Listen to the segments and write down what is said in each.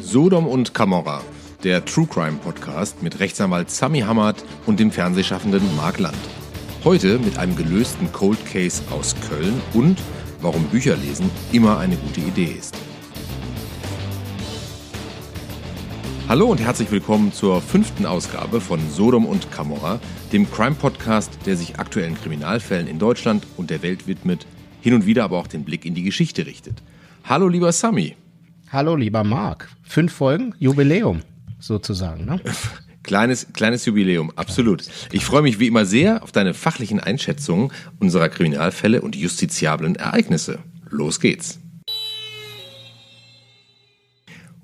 Sodom und Camorra, der True Crime Podcast mit Rechtsanwalt Sami Hamad und dem Fernsehschaffenden Mark Land. Heute mit einem gelösten Cold Case aus Köln und warum Bücherlesen immer eine gute Idee ist. Hallo und herzlich willkommen zur fünften Ausgabe von Sodom und Camorra, dem Crime-Podcast, der sich aktuellen Kriminalfällen in Deutschland und der Welt widmet, hin und wieder aber auch den Blick in die Geschichte richtet. Hallo lieber Sami. Hallo lieber Marc. Fünf Folgen, Jubiläum sozusagen. Ne? Kleines, kleines Jubiläum, absolut. Ich freue mich wie immer sehr auf deine fachlichen Einschätzungen unserer Kriminalfälle und justiziablen Ereignisse. Los geht's.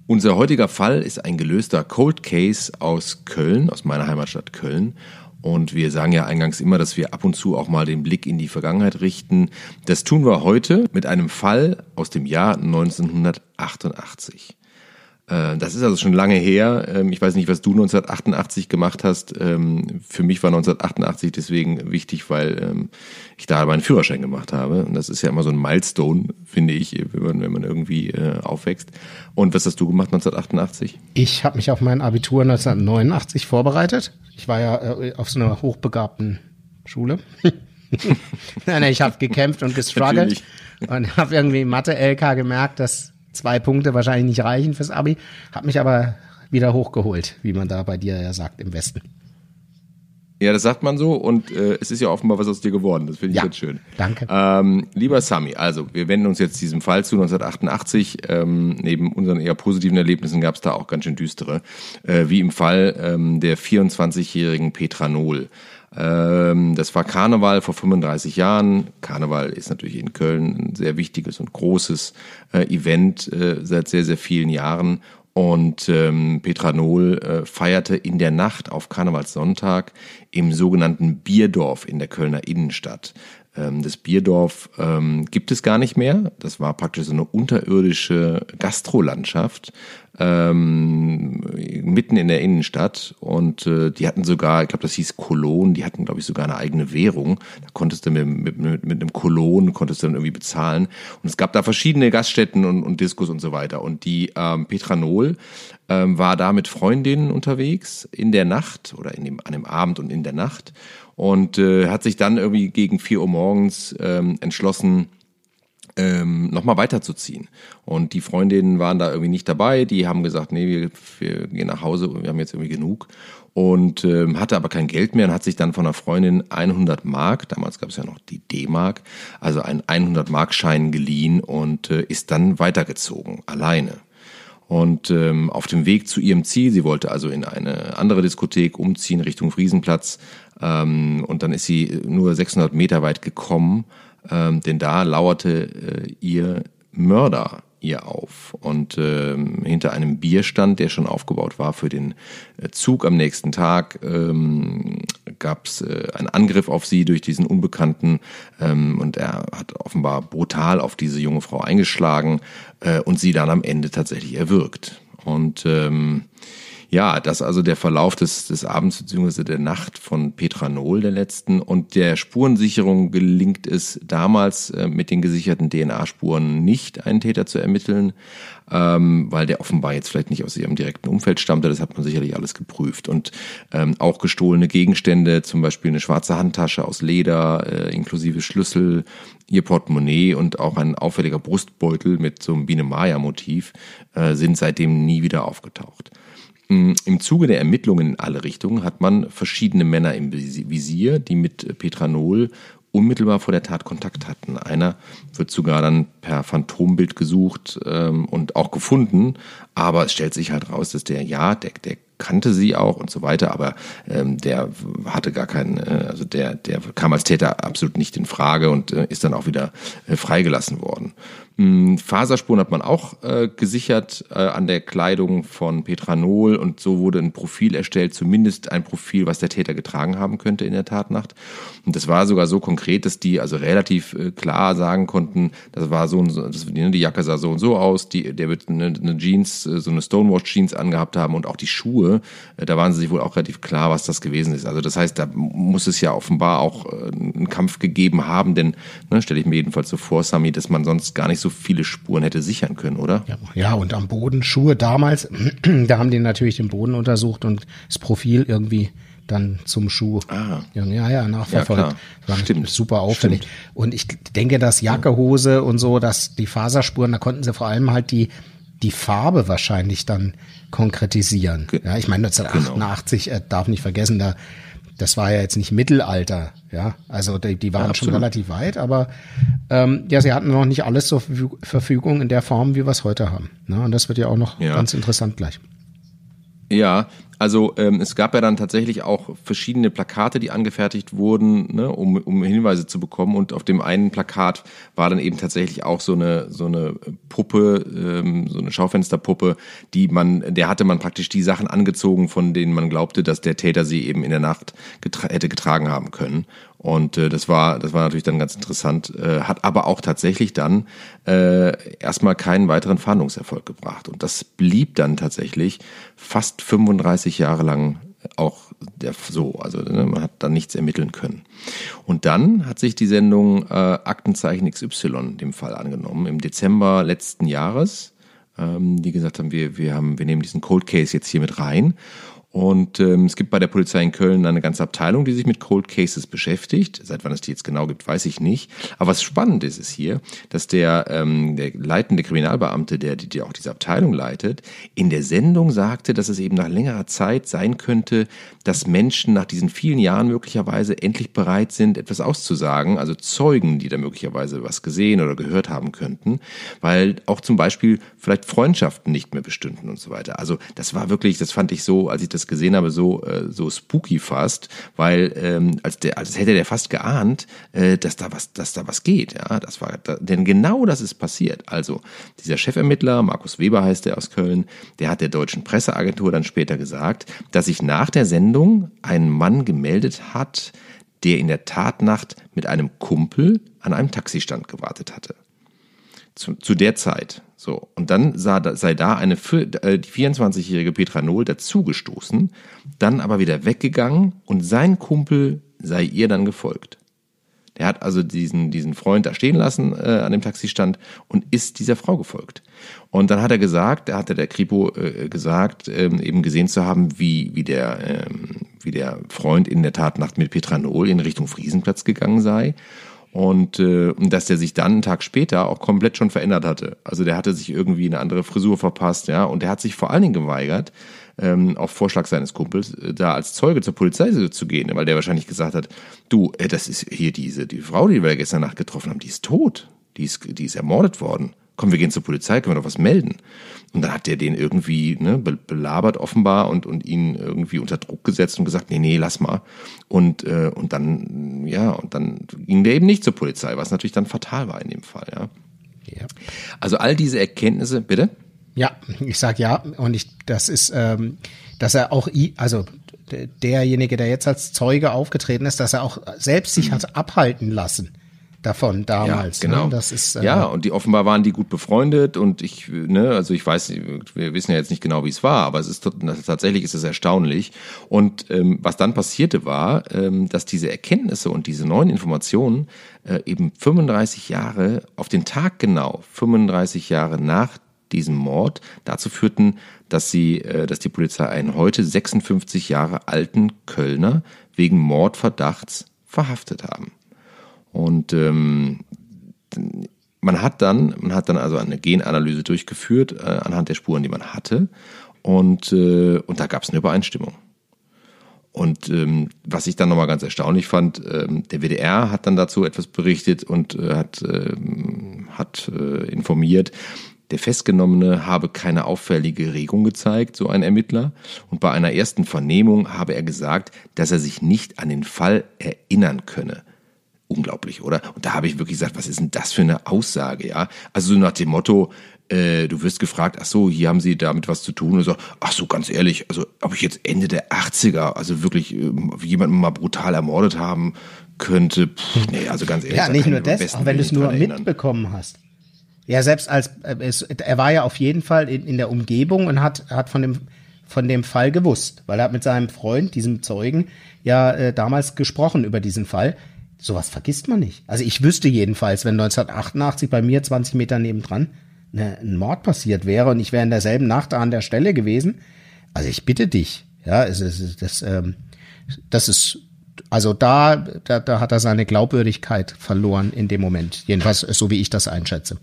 Unser heutiger Fall ist ein gelöster Cold Case aus Köln, aus meiner Heimatstadt Köln. Und wir sagen ja eingangs immer, dass wir ab und zu auch mal den Blick in die Vergangenheit richten. Das tun wir heute mit einem Fall aus dem Jahr 1988. Äh, das ist also schon lange her. Ähm, ich weiß nicht, was du 1988 gemacht hast. Ähm, für mich war 1988 deswegen wichtig, weil ähm, ich da meinen Führerschein gemacht habe. Und das ist ja immer so ein Milestone, finde ich, wenn man, wenn man irgendwie äh, aufwächst. Und was hast du gemacht 1988? Ich habe mich auf mein Abitur 1989 vorbereitet. Ich war ja äh, auf so einer hochbegabten Schule. nein, nein, ich habe gekämpft und gestruggelt und habe irgendwie Mathe-LK gemerkt, dass zwei Punkte wahrscheinlich nicht reichen fürs Abi. Hab mich aber wieder hochgeholt, wie man da bei dir ja sagt, im Westen. Ja, das sagt man so und äh, es ist ja offenbar was aus dir geworden. Das finde ich ja, jetzt schön. Danke. Ähm, lieber Sami, also wir wenden uns jetzt diesem Fall zu 1988. Ähm, neben unseren eher positiven Erlebnissen gab es da auch ganz schön düstere, äh, wie im Fall ähm, der 24-jährigen Petra Nohl. Ähm, das war Karneval vor 35 Jahren. Karneval ist natürlich in Köln ein sehr wichtiges und großes äh, Event äh, seit sehr, sehr vielen Jahren. Und ähm, Petra Nohl äh, feierte in der Nacht auf Karnevalssonntag im sogenannten Bierdorf in der Kölner Innenstadt. Ähm, das Bierdorf ähm, gibt es gar nicht mehr. Das war praktisch so eine unterirdische Gastrolandschaft ähm, mitten in der Innenstadt. Und äh, die hatten sogar, ich glaube, das hieß Kolon, die hatten, glaube ich, sogar eine eigene Währung. Da konntest du mit, mit, mit, mit einem Kolon, konntest du dann irgendwie bezahlen. Und es gab da verschiedene Gaststätten und, und Diskos und so weiter. Und die ähm, Petranol ähm, war da mit Freundinnen unterwegs in der Nacht oder in dem, an dem Abend und in der Nacht und äh, hat sich dann irgendwie gegen vier Uhr morgens ähm, entschlossen, ähm, nochmal weiterzuziehen. Und die Freundinnen waren da irgendwie nicht dabei, die haben gesagt, nee, wir, wir gehen nach Hause, wir haben jetzt irgendwie genug. Und ähm, hatte aber kein Geld mehr und hat sich dann von einer Freundin 100 Mark, damals gab es ja noch die D-Mark, also einen 100 Mark Schein geliehen und äh, ist dann weitergezogen, alleine. Und ähm, auf dem Weg zu ihrem Ziel, sie wollte also in eine andere Diskothek umziehen Richtung Friesenplatz, ähm, und dann ist sie nur 600 Meter weit gekommen, ähm, denn da lauerte äh, ihr Mörder ihr auf. Und ähm, hinter einem Bierstand, der schon aufgebaut war für den äh, Zug am nächsten Tag, ähm, gab es äh, einen Angriff auf sie durch diesen Unbekannten. Ähm, und er hat offenbar brutal auf diese junge Frau eingeschlagen äh, und sie dann am Ende tatsächlich erwürgt. Und ähm, ja, das also der Verlauf des, des Abends bzw. der Nacht von Petra Nohl, der letzten. Und der Spurensicherung gelingt es damals äh, mit den gesicherten DNA-Spuren nicht, einen Täter zu ermitteln, ähm, weil der offenbar jetzt vielleicht nicht aus ihrem direkten Umfeld stammte. Das hat man sicherlich alles geprüft. Und ähm, auch gestohlene Gegenstände, zum Beispiel eine schwarze Handtasche aus Leder, äh, inklusive Schlüssel, ihr Portemonnaie und auch ein auffälliger Brustbeutel mit so einem Biene Maya-Motiv äh, sind seitdem nie wieder aufgetaucht. Im Zuge der Ermittlungen in alle Richtungen hat man verschiedene Männer im Visier, die mit Petranol unmittelbar vor der Tat Kontakt hatten. Einer wird sogar dann per Phantombild gesucht ähm, und auch gefunden, aber es stellt sich halt raus, dass der ja, der, der kannte sie auch und so weiter, aber ähm, der hatte gar keinen, äh, also der, der kam als Täter absolut nicht in Frage und äh, ist dann auch wieder äh, freigelassen worden. Hm, Faserspuren hat man auch äh, gesichert äh, an der Kleidung von Petranol und so wurde ein Profil erstellt, zumindest ein Profil, was der Täter getragen haben könnte in der Tatnacht. Und das war sogar so konkret, dass die also relativ äh, klar sagen konnten, das war so, und so das, die Jacke sah so und so aus, die, der wird eine, eine Jeans, äh, so eine Stonewash Jeans angehabt haben und auch die Schuhe, äh, da waren sie sich wohl auch relativ klar, was das gewesen ist. Also das heißt, da muss es ja offenbar auch äh, einen Kampf gegeben haben, denn ne, stelle ich mir jedenfalls so vor, Sami, dass man sonst gar nicht so viele Spuren hätte sichern können, oder? Ja, ja und am Boden Schuhe damals, da haben die natürlich den Boden untersucht und das Profil irgendwie dann zum Schuh. Ah. Ja, ja, nachverfolgt. Ja, Stimmt. Super auffällig. Stimmt. Und ich denke, dass Jacke, Hose und so, dass die Faserspuren, da konnten sie vor allem halt die, die Farbe wahrscheinlich dann konkretisieren. Ja, ich meine 1988 genau. äh, darf nicht vergessen, da das war ja jetzt nicht Mittelalter, ja. Also die, die waren ja, schon relativ weit, aber ähm, ja, sie hatten noch nicht alles zur Verfügung in der Form, wie wir es heute haben. Ne? Und das wird ja auch noch ja. ganz interessant gleich. Ja, also ähm, es gab ja dann tatsächlich auch verschiedene Plakate, die angefertigt wurden, ne, um, um Hinweise zu bekommen. Und auf dem einen Plakat war dann eben tatsächlich auch so eine so eine Puppe, ähm, so eine Schaufensterpuppe, die man, der hatte man praktisch die Sachen angezogen, von denen man glaubte, dass der Täter sie eben in der Nacht getra hätte getragen haben können. Und äh, das war das war natürlich dann ganz interessant, äh, hat aber auch tatsächlich dann äh, erstmal keinen weiteren Fahndungserfolg gebracht. Und das blieb dann tatsächlich fast 35 Jahre lang auch der, so, also ne, man hat dann nichts ermitteln können. Und dann hat sich die Sendung äh, Aktenzeichen XY dem Fall angenommen im Dezember letzten Jahres. Ähm, die gesagt haben, wir, wir haben, wir nehmen diesen Cold Case jetzt hier mit rein und ähm, es gibt bei der Polizei in Köln eine ganze Abteilung, die sich mit Cold Cases beschäftigt. Seit wann es die jetzt genau gibt, weiß ich nicht. Aber was spannend ist, ist hier, dass der, ähm, der leitende Kriminalbeamte, der, die auch diese Abteilung leitet, in der Sendung sagte, dass es eben nach längerer Zeit sein könnte, dass Menschen nach diesen vielen Jahren möglicherweise endlich bereit sind, etwas auszusagen. Also Zeugen, die da möglicherweise was gesehen oder gehört haben könnten. Weil auch zum Beispiel vielleicht Freundschaften nicht mehr bestünden und so weiter. Also das war wirklich, das fand ich so, als ich das das gesehen habe, so, äh, so spooky fast, weil ähm, als, der, als hätte der fast geahnt, äh, dass, da was, dass da was geht. Ja, das war, da, denn genau das ist passiert. Also dieser Chefermittler, Markus Weber heißt der aus Köln, der hat der deutschen Presseagentur dann später gesagt, dass sich nach der Sendung ein Mann gemeldet hat, der in der Tatnacht mit einem Kumpel an einem Taxistand gewartet hatte. Zu, zu der Zeit. So, und dann sah, sei da eine äh, die 24-jährige Petra Nohl dazugestoßen, dann aber wieder weggegangen und sein Kumpel sei ihr dann gefolgt. Der hat also diesen, diesen Freund da stehen lassen äh, an dem Taxistand und ist dieser Frau gefolgt. Und dann hat er gesagt, da hatte der Kripo äh, gesagt, ähm, eben gesehen zu haben, wie, wie, der, ähm, wie der Freund in der Tatnacht mit Petra Nohl in Richtung Friesenplatz gegangen sei und, äh, und dass der sich dann einen Tag später auch komplett schon verändert hatte. Also der hatte sich irgendwie eine andere Frisur verpasst, ja, und der hat sich vor allen Dingen geweigert, ähm, auf Vorschlag seines Kumpels, äh, da als Zeuge zur Polizei zu gehen, weil der wahrscheinlich gesagt hat, du, äh, das ist hier diese, die Frau, die wir gestern Nacht getroffen haben, die ist tot, die ist, die ist ermordet worden komm, wir gehen zur Polizei, können wir doch was melden. Und dann hat der den irgendwie ne, belabert offenbar und, und ihn irgendwie unter Druck gesetzt und gesagt, nee, nee, lass mal. Und, äh, und dann, ja, und dann ging der eben nicht zur Polizei, was natürlich dann fatal war in dem Fall, ja. ja. Also all diese Erkenntnisse, bitte? Ja, ich sag ja, und ich, das ist, ähm, dass er auch, also derjenige, der jetzt als Zeuge aufgetreten ist, dass er auch selbst sich hat abhalten lassen davon damals. Ja, genau. Ne? Das ist, äh, ja, und die offenbar waren die gut befreundet und ich, ne, also ich weiß, wir wissen ja jetzt nicht genau, wie es war, aber es ist tatsächlich ist es erstaunlich. Und ähm, was dann passierte war, ähm, dass diese Erkenntnisse und diese neuen Informationen äh, eben 35 Jahre auf den Tag genau, 35 Jahre nach diesem Mord dazu führten, dass sie, äh, dass die Polizei einen heute 56 Jahre alten Kölner wegen Mordverdachts verhaftet haben. Und ähm, man hat dann, man hat dann also eine Genanalyse durchgeführt äh, anhand der Spuren, die man hatte. Und, äh, und da gab es eine Übereinstimmung. Und ähm, was ich dann nochmal ganz erstaunlich fand, ähm, der WDR hat dann dazu etwas berichtet und äh, hat, äh, hat äh, informiert, der Festgenommene habe keine auffällige Regung gezeigt, so ein Ermittler. Und bei einer ersten Vernehmung habe er gesagt, dass er sich nicht an den Fall erinnern könne unglaublich, oder? Und da habe ich wirklich gesagt, was ist denn das für eine Aussage, ja? Also so nach dem Motto, äh, du wirst gefragt, ach so, hier haben sie damit was zu tun und so, ach so, ganz ehrlich, also ob ich jetzt Ende der 80er, also wirklich äh, jemanden mal brutal ermordet haben könnte, pff, nee, also ganz ehrlich. Ja, nicht nur das, auch wenn du es nur mitbekommen hast. Ja, selbst als, äh, es, er war ja auf jeden Fall in, in der Umgebung und hat, hat von dem, von dem Fall gewusst, weil er hat mit seinem Freund, diesem Zeugen, ja äh, damals gesprochen über diesen Fall sowas vergisst man nicht. Also ich wüsste jedenfalls, wenn 1988 bei mir 20 Meter nebendran ne, ein Mord passiert wäre und ich wäre in derselben Nacht an der Stelle gewesen. Also ich bitte dich, ja, es ist, das, ähm, das ist, also da, da, da hat er seine Glaubwürdigkeit verloren in dem Moment. Jedenfalls so wie ich das einschätze.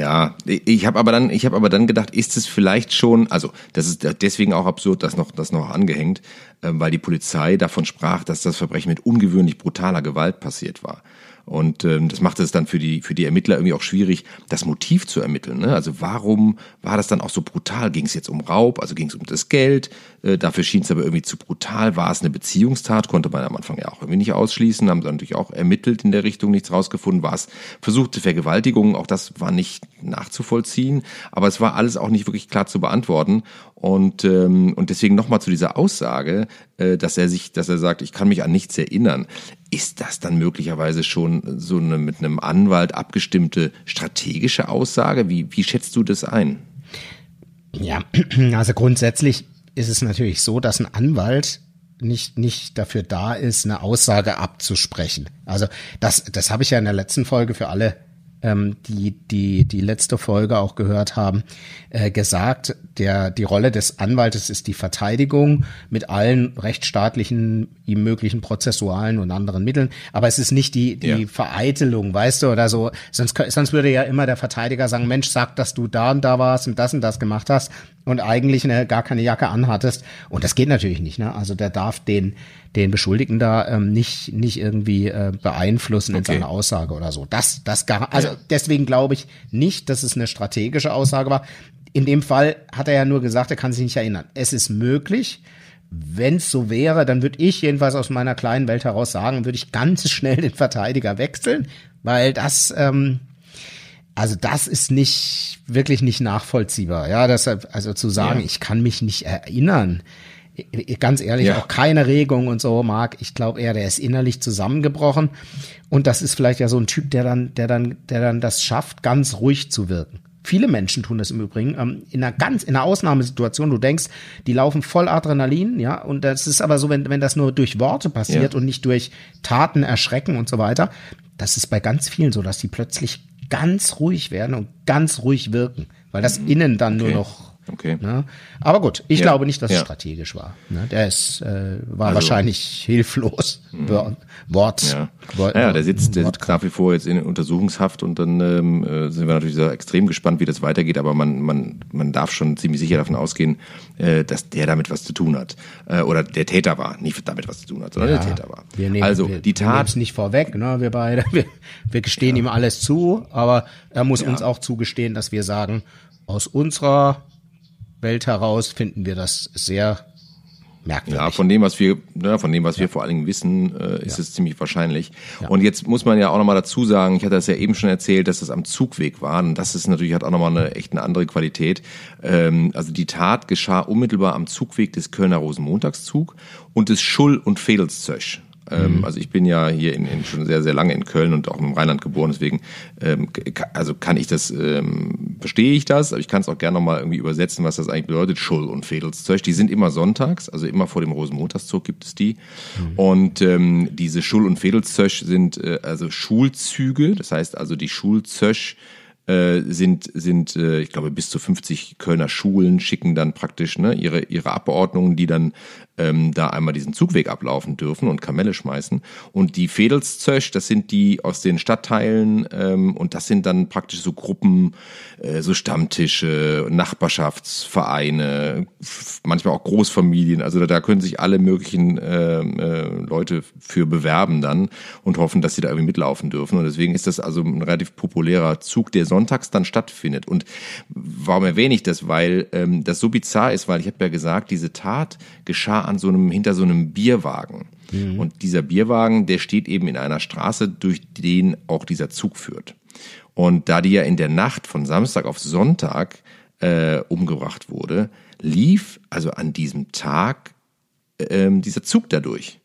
Ja, ich habe aber dann, ich habe aber dann gedacht, ist es vielleicht schon, also das ist deswegen auch absurd, dass noch das noch angehängt, ähm, weil die Polizei davon sprach, dass das Verbrechen mit ungewöhnlich brutaler Gewalt passiert war. Und ähm, das macht es dann für die, für die Ermittler irgendwie auch schwierig, das Motiv zu ermitteln. Ne? Also warum war das dann auch so brutal? Ging es jetzt um Raub? Also ging es um das Geld? Äh, dafür schien es aber irgendwie zu brutal. War es eine Beziehungstat? Konnte man am Anfang ja auch irgendwie nicht ausschließen. Haben dann natürlich auch ermittelt in der Richtung, nichts rausgefunden. War es versuchte Vergewaltigung? Auch das war nicht nachzuvollziehen. Aber es war alles auch nicht wirklich klar zu beantworten. Und, ähm, und deswegen nochmal zu dieser Aussage, äh, dass er sich, dass er sagt, ich kann mich an nichts erinnern. Ist das dann möglicherweise schon so eine mit einem Anwalt abgestimmte strategische Aussage? Wie, wie schätzt du das ein? Ja, also grundsätzlich ist es natürlich so, dass ein Anwalt nicht, nicht dafür da ist, eine Aussage abzusprechen. Also das, das habe ich ja in der letzten Folge für alle ähm, die, die die letzte Folge auch gehört haben, äh, gesagt, der, die Rolle des Anwaltes ist die Verteidigung mit allen rechtsstaatlichen, ihm möglichen prozessualen und anderen Mitteln. Aber es ist nicht die, die ja. Vereitelung, weißt du, oder so. Sonst, sonst würde ja immer der Verteidiger sagen, Mensch, sag, dass du da und da warst und das und das gemacht hast und eigentlich eine, gar keine Jacke anhattest. Und das geht natürlich nicht, ne? Also der darf den, den Beschuldigten da ähm, nicht, nicht irgendwie äh, beeinflussen okay. in seiner Aussage oder so. Das, das gar, also deswegen glaube ich nicht, dass es eine strategische Aussage war. In dem Fall hat er ja nur gesagt, er kann sich nicht erinnern. Es ist möglich. Wenn es so wäre, dann würde ich jedenfalls aus meiner kleinen Welt heraus sagen, würde ich ganz schnell den Verteidiger wechseln, weil das, ähm, also das ist nicht wirklich nicht nachvollziehbar. Ja, deshalb, also zu sagen, ja. ich kann mich nicht erinnern, ganz ehrlich, ja. auch keine Regung und so mag. Ich glaube eher, der ist innerlich zusammengebrochen. Und das ist vielleicht ja so ein Typ, der dann, der dann, der dann das schafft, ganz ruhig zu wirken. Viele Menschen tun das im Übrigen. Ähm, in einer ganz, in einer Ausnahmesituation, du denkst, die laufen voll Adrenalin, ja, und das ist aber so, wenn, wenn das nur durch Worte passiert ja. und nicht durch Taten erschrecken und so weiter, das ist bei ganz vielen so, dass die plötzlich ganz ruhig werden und ganz ruhig wirken, weil das mhm. innen dann okay. nur noch Okay. Ne? Aber gut, ich ja. glaube nicht, dass ja. es strategisch war. Ne? Der ist, äh, war also, wahrscheinlich hilflos. Mhm. Wort. Ja. Wort, naja, der sitzt, der sitzt nach wie vor jetzt in Untersuchungshaft und dann ähm, äh, sind wir natürlich sehr extrem gespannt, wie das weitergeht, aber man, man, man darf schon ziemlich sicher davon ausgehen, äh, dass der damit was zu tun hat. Äh, oder der Täter war, nicht damit was zu tun hat, sondern ja, der Täter war. Wir nehmen, also wir, die Tat. Wir nicht vorweg, ne, wir beide. Wir, wir gestehen ihm alles zu, aber er muss uns auch zugestehen, dass wir sagen, aus unserer Welt heraus finden wir das sehr merkwürdig. Ja, von dem, was wir, ne, von dem, was ja. wir vor allen Dingen wissen, äh, ist ja. es ziemlich wahrscheinlich. Ja. Und jetzt muss man ja auch nochmal dazu sagen, ich hatte das ja eben schon erzählt, dass das am Zugweg war. Und das ist natürlich, hat auch nochmal eine echt eine andere Qualität. Ähm, also die Tat geschah unmittelbar am Zugweg des Kölner Rosenmontagszug und des Schull- und Fedelszösch. Ähm, mhm. Also ich bin ja hier in, in, schon sehr, sehr lange in Köln und auch im Rheinland geboren, deswegen ähm, also kann ich das, ähm, verstehe ich das, aber ich kann es auch gerne nochmal irgendwie übersetzen, was das eigentlich bedeutet, Schull- und Fädelszeug. Die sind immer sonntags, also immer vor dem Rosenmontagszug gibt es die. Mhm. Und ähm, diese Schull- und Fädelszeug sind äh, also Schulzüge, das heißt also die Schulzösch äh, sind, sind äh, ich glaube, bis zu 50 Kölner Schulen schicken dann praktisch ne, ihre, ihre Abordnungen, die dann ähm, da einmal diesen Zugweg ablaufen dürfen und Kamelle schmeißen. Und die Fädelszösch, das sind die aus den Stadtteilen ähm, und das sind dann praktisch so Gruppen, äh, so Stammtische, Nachbarschaftsvereine, manchmal auch Großfamilien. Also da, da können sich alle möglichen äh, äh, Leute für bewerben dann und hoffen, dass sie da irgendwie mitlaufen dürfen. Und deswegen ist das also ein relativ populärer Zug, der sonntags dann stattfindet. Und warum erwähne ich das? Weil ähm, das so bizarr ist, weil ich habe ja gesagt, diese Tat geschah an so einem, hinter so einem Bierwagen. Mhm. Und dieser Bierwagen, der steht eben in einer Straße, durch den auch dieser Zug führt. Und da die ja in der Nacht von Samstag auf Sonntag äh, umgebracht wurde, lief also an diesem Tag ähm, dieser Zug dadurch.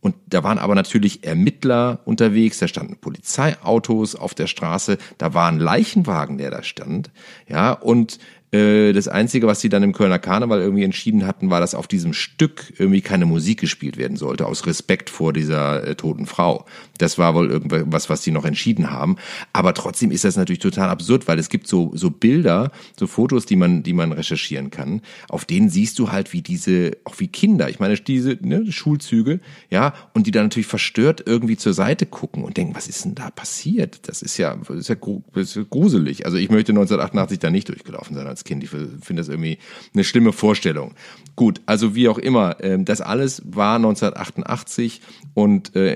Und da waren aber natürlich Ermittler unterwegs, da standen Polizeiautos auf der Straße, da war ein Leichenwagen, der da stand, ja, und Äh, das Einzige, was sie dann im Kölner Karneval irgendwie entschieden hatten, war, dass auf diesem Stück irgendwie keine Musik gespielt werden sollte, aus Respekt vor dieser äh, toten Frau. Das war wohl irgendwas, was sie noch entschieden haben. Aber trotzdem ist das natürlich total absurd, weil es gibt so, so Bilder, so Fotos, die man, die man recherchieren kann. Auf denen siehst du halt, wie diese, auch wie Kinder, ich meine, diese ne, Schulzüge, ja, und die dann natürlich verstört irgendwie zur Seite gucken und denken, was ist denn da passiert? Das ist ja, das ist ja gruselig. Also ich möchte 1988 da nicht durchgelaufen sein als Kind. Ich finde das irgendwie eine schlimme Vorstellung. Gut, also wie auch immer, ähm, das alles war 1988 und äh,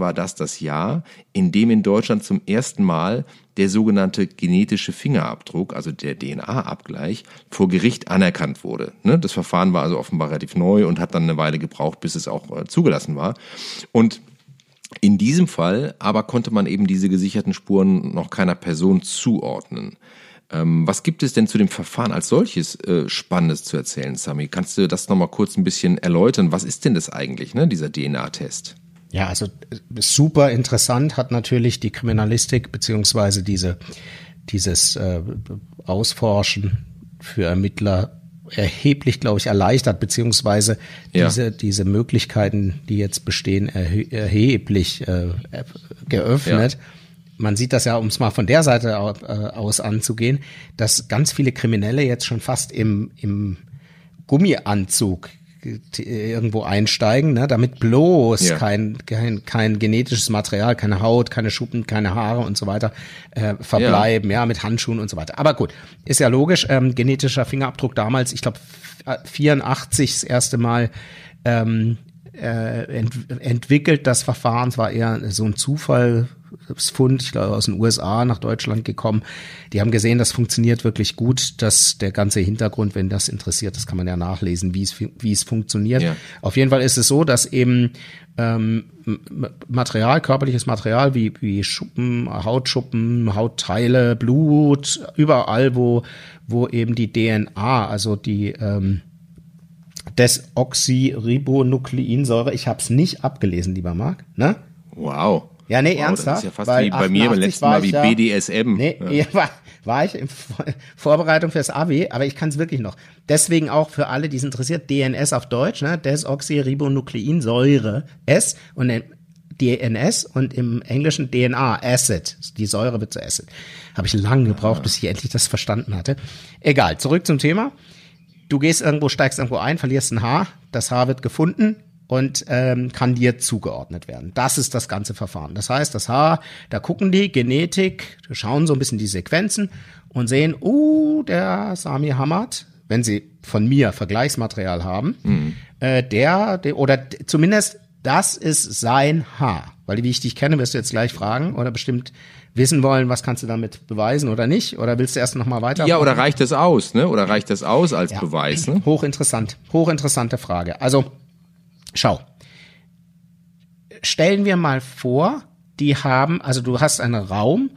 war das das Jahr, in dem in Deutschland zum ersten Mal der sogenannte genetische Fingerabdruck, also der DNA-Abgleich, vor Gericht anerkannt wurde. Ne? Das Verfahren war also offenbar relativ neu und hat dann eine Weile gebraucht, bis es auch äh, zugelassen war. Und in diesem Fall aber konnte man eben diese gesicherten Spuren noch keiner Person zuordnen. Ähm, was gibt es denn zu dem Verfahren als solches äh, Spannendes zu erzählen, Sami? Kannst du das nochmal kurz ein bisschen erläutern? Was ist denn das eigentlich, ne, dieser DNA-Test? Ja, also äh, super interessant hat natürlich die Kriminalistik beziehungsweise diese, dieses äh, Ausforschen für Ermittler erheblich, glaube ich, erleichtert, beziehungsweise ja. diese, diese Möglichkeiten, die jetzt bestehen, erhe erheblich äh, geöffnet. Ja man sieht das ja, um es mal von der Seite äh, aus anzugehen, dass ganz viele Kriminelle jetzt schon fast im, im Gummianzug irgendwo einsteigen, ne, damit bloß ja. kein, kein, kein genetisches Material, keine Haut, keine Schuppen, keine Haare und so weiter äh, verbleiben, ja. ja. mit Handschuhen und so weiter. Aber gut, ist ja logisch, ähm, genetischer Fingerabdruck damals, ich glaube 84 das erste Mal ähm, äh, ent entwickelt, das Verfahren, es war eher so ein Zufall, Fund, ich glaube aus den USA nach Deutschland gekommen. Die haben gesehen, das funktioniert wirklich gut, dass der ganze Hintergrund, wenn das interessiert, das kann man ja nachlesen, wie es wie es funktioniert. Ja. Auf jeden Fall ist es so, dass eben ähm, Material, körperliches Material wie wie Schuppen, Hautschuppen, Hautteile, Blut, überall wo wo eben die DNA, also die ähm, Desoxyribonukleinsäure, ich habe es nicht abgelesen, lieber Marc, ne? Wow. Ja, nee, wow, ernsthaft. Das ist ja fast wie bei mir beim letzten Mal wie ja, BDSM. Nee, ja. war, war ich in Vorbereitung fürs Abi, aber ich kann es wirklich noch. Deswegen auch für alle, die es interessiert, DNS auf Deutsch, ne? Desoxyribonukleinsäure S und DNS und im Englischen DNA, Acid. Die Säure wird zu Acid. Habe ich lange gebraucht, bis ich endlich das verstanden hatte. Egal, zurück zum Thema. Du gehst irgendwo, steigst irgendwo ein, verlierst ein Haar, das Haar wird gefunden, und ähm, kann dir zugeordnet werden. Das ist das ganze Verfahren. Das heißt, das Haar, da gucken die Genetik, schauen so ein bisschen die Sequenzen und sehen, uh, der Sami Hamad, wenn sie von mir Vergleichsmaterial haben, mhm. äh, der, der, oder zumindest das ist sein Haar. Weil wie ich dich kenne, wirst du jetzt gleich fragen oder bestimmt wissen wollen, was kannst du damit beweisen oder nicht? Oder willst du erst noch mal weiter? Ja, oder reicht das aus, ne? Oder reicht das aus als ja. Beweis? Ne? Hochinteressant, hochinteressante Frage. Also Schau. Stellen wir mal vor, die haben, also du hast einen Raum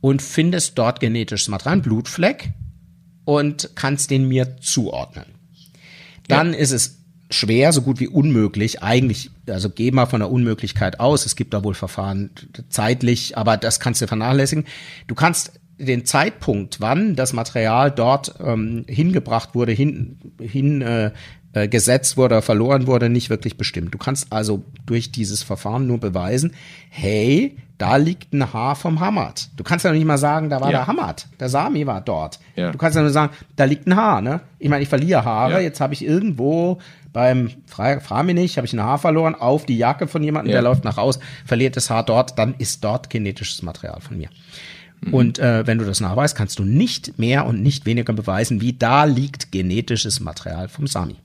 und findest dort genetisches Material, einen Blutfleck und kannst den mir zuordnen. Dann ja. ist es schwer, so gut wie unmöglich. Eigentlich, also geh mal von der Unmöglichkeit aus. Es gibt da wohl Verfahren zeitlich, aber das kannst du vernachlässigen. Du kannst den Zeitpunkt, wann das Material dort ähm, hingebracht wurde, hin, hin äh, äh, gesetzt wurde oder verloren wurde, nicht wirklich bestimmt. Du kannst also durch dieses Verfahren nur beweisen, hey, da liegt ein Haar vom Hamad. Du kannst ja nicht mal sagen, da war ja. der Hamad, der Sami war dort. Ja. Du kannst ja nur sagen, da liegt ein Haar, ne? Ich meine, ich verliere Haare, ja. jetzt habe ich irgendwo beim, frag, frag mich nicht, habe ich ein Haar verloren auf die Jacke von jemandem, der läuft nach Haus, verliert das Haar dort, dann ist dort genetisches Material von mir. Mhm. Und äh, wenn du das nachweist, kannst du nicht mehr und nicht weniger beweisen, wie da liegt genetisches Material vom Sami.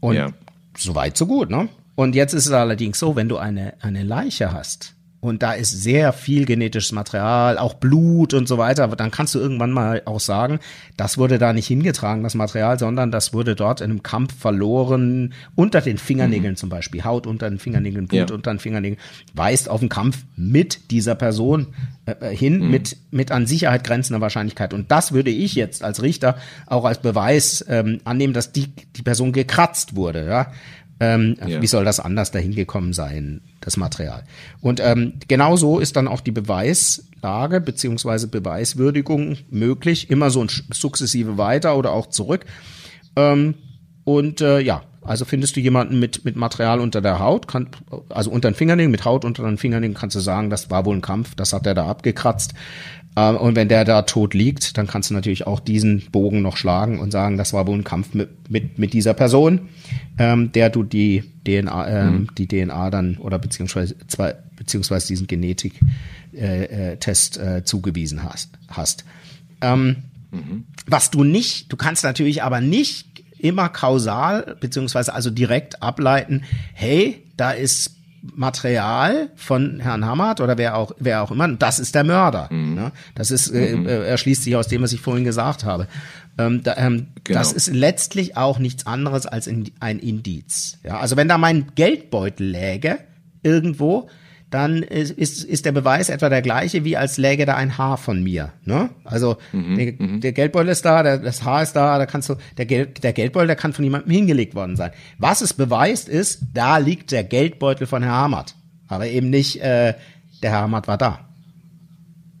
Und ja. so weit, so gut, ne? Und jetzt ist es allerdings so, wenn du eine, eine Leiche hast, und da ist sehr viel genetisches Material, auch Blut und so weiter. Dann kannst du irgendwann mal auch sagen, das wurde da nicht hingetragen, das Material, sondern das wurde dort in einem Kampf verloren, unter den Fingernägeln mhm. zum Beispiel. Haut unter den Fingernägeln, Blut ja. unter den Fingernägeln, weist auf den Kampf mit dieser Person äh, äh, hin, mhm. mit, mit an Sicherheit grenzender Wahrscheinlichkeit. Und das würde ich jetzt als Richter auch als Beweis ähm, annehmen, dass die, die Person gekratzt wurde, ja Ähm, ja. Wie soll das anders dahin gekommen sein, das Material? Und ähm, genau so ist dann auch die Beweislage beziehungsweise Beweiswürdigung möglich, immer so ein sukzessive weiter oder auch zurück. Ähm, und äh, ja, also findest du jemanden mit, mit Material unter der Haut, kann, also unter den Fingernägeln, mit Haut unter den Fingernägeln, kannst du sagen, das war wohl ein Kampf, das hat er da abgekratzt. Ähm, und wenn der da tot liegt, dann kannst du natürlich auch diesen Bogen noch schlagen und sagen, das war wohl ein Kampf mit, mit, mit dieser Person, ähm, der du die DNA, ähm, mhm. die DNA dann oder beziehungsweise zwei, beziehungsweise diesen Genetik äh, äh, äh, zugewiesen hast. hast. Ähm, mhm. Was du nicht, du kannst natürlich aber nicht immer kausal, beziehungsweise also direkt ableiten, hey, da ist Material von Herrn Hammert oder wer auch, wer auch immer, das ist der Mörder. Mhm. Ne? Das ist, äh, mhm. äh, erschließt sich aus dem, was ich vorhin gesagt habe. Ähm, da, ähm, genau. Das ist letztlich auch nichts anderes als ein Indiz. Ja? Also wenn da mein Geldbeutel läge, irgendwo, dann ist, ist, ist der Beweis etwa der gleiche, wie als läge da ein Haar von mir. Ne? Also mhm, der, mhm. der, Geldbeutel ist da, der, das Haar ist da, da kannst du, der, Geld, der Geldbeutel, der kann von jemandem hingelegt worden sein. Was es beweist ist, da liegt der Geldbeutel von Herr Hamert. Aber eben nicht, äh, der Herr Hamert war da.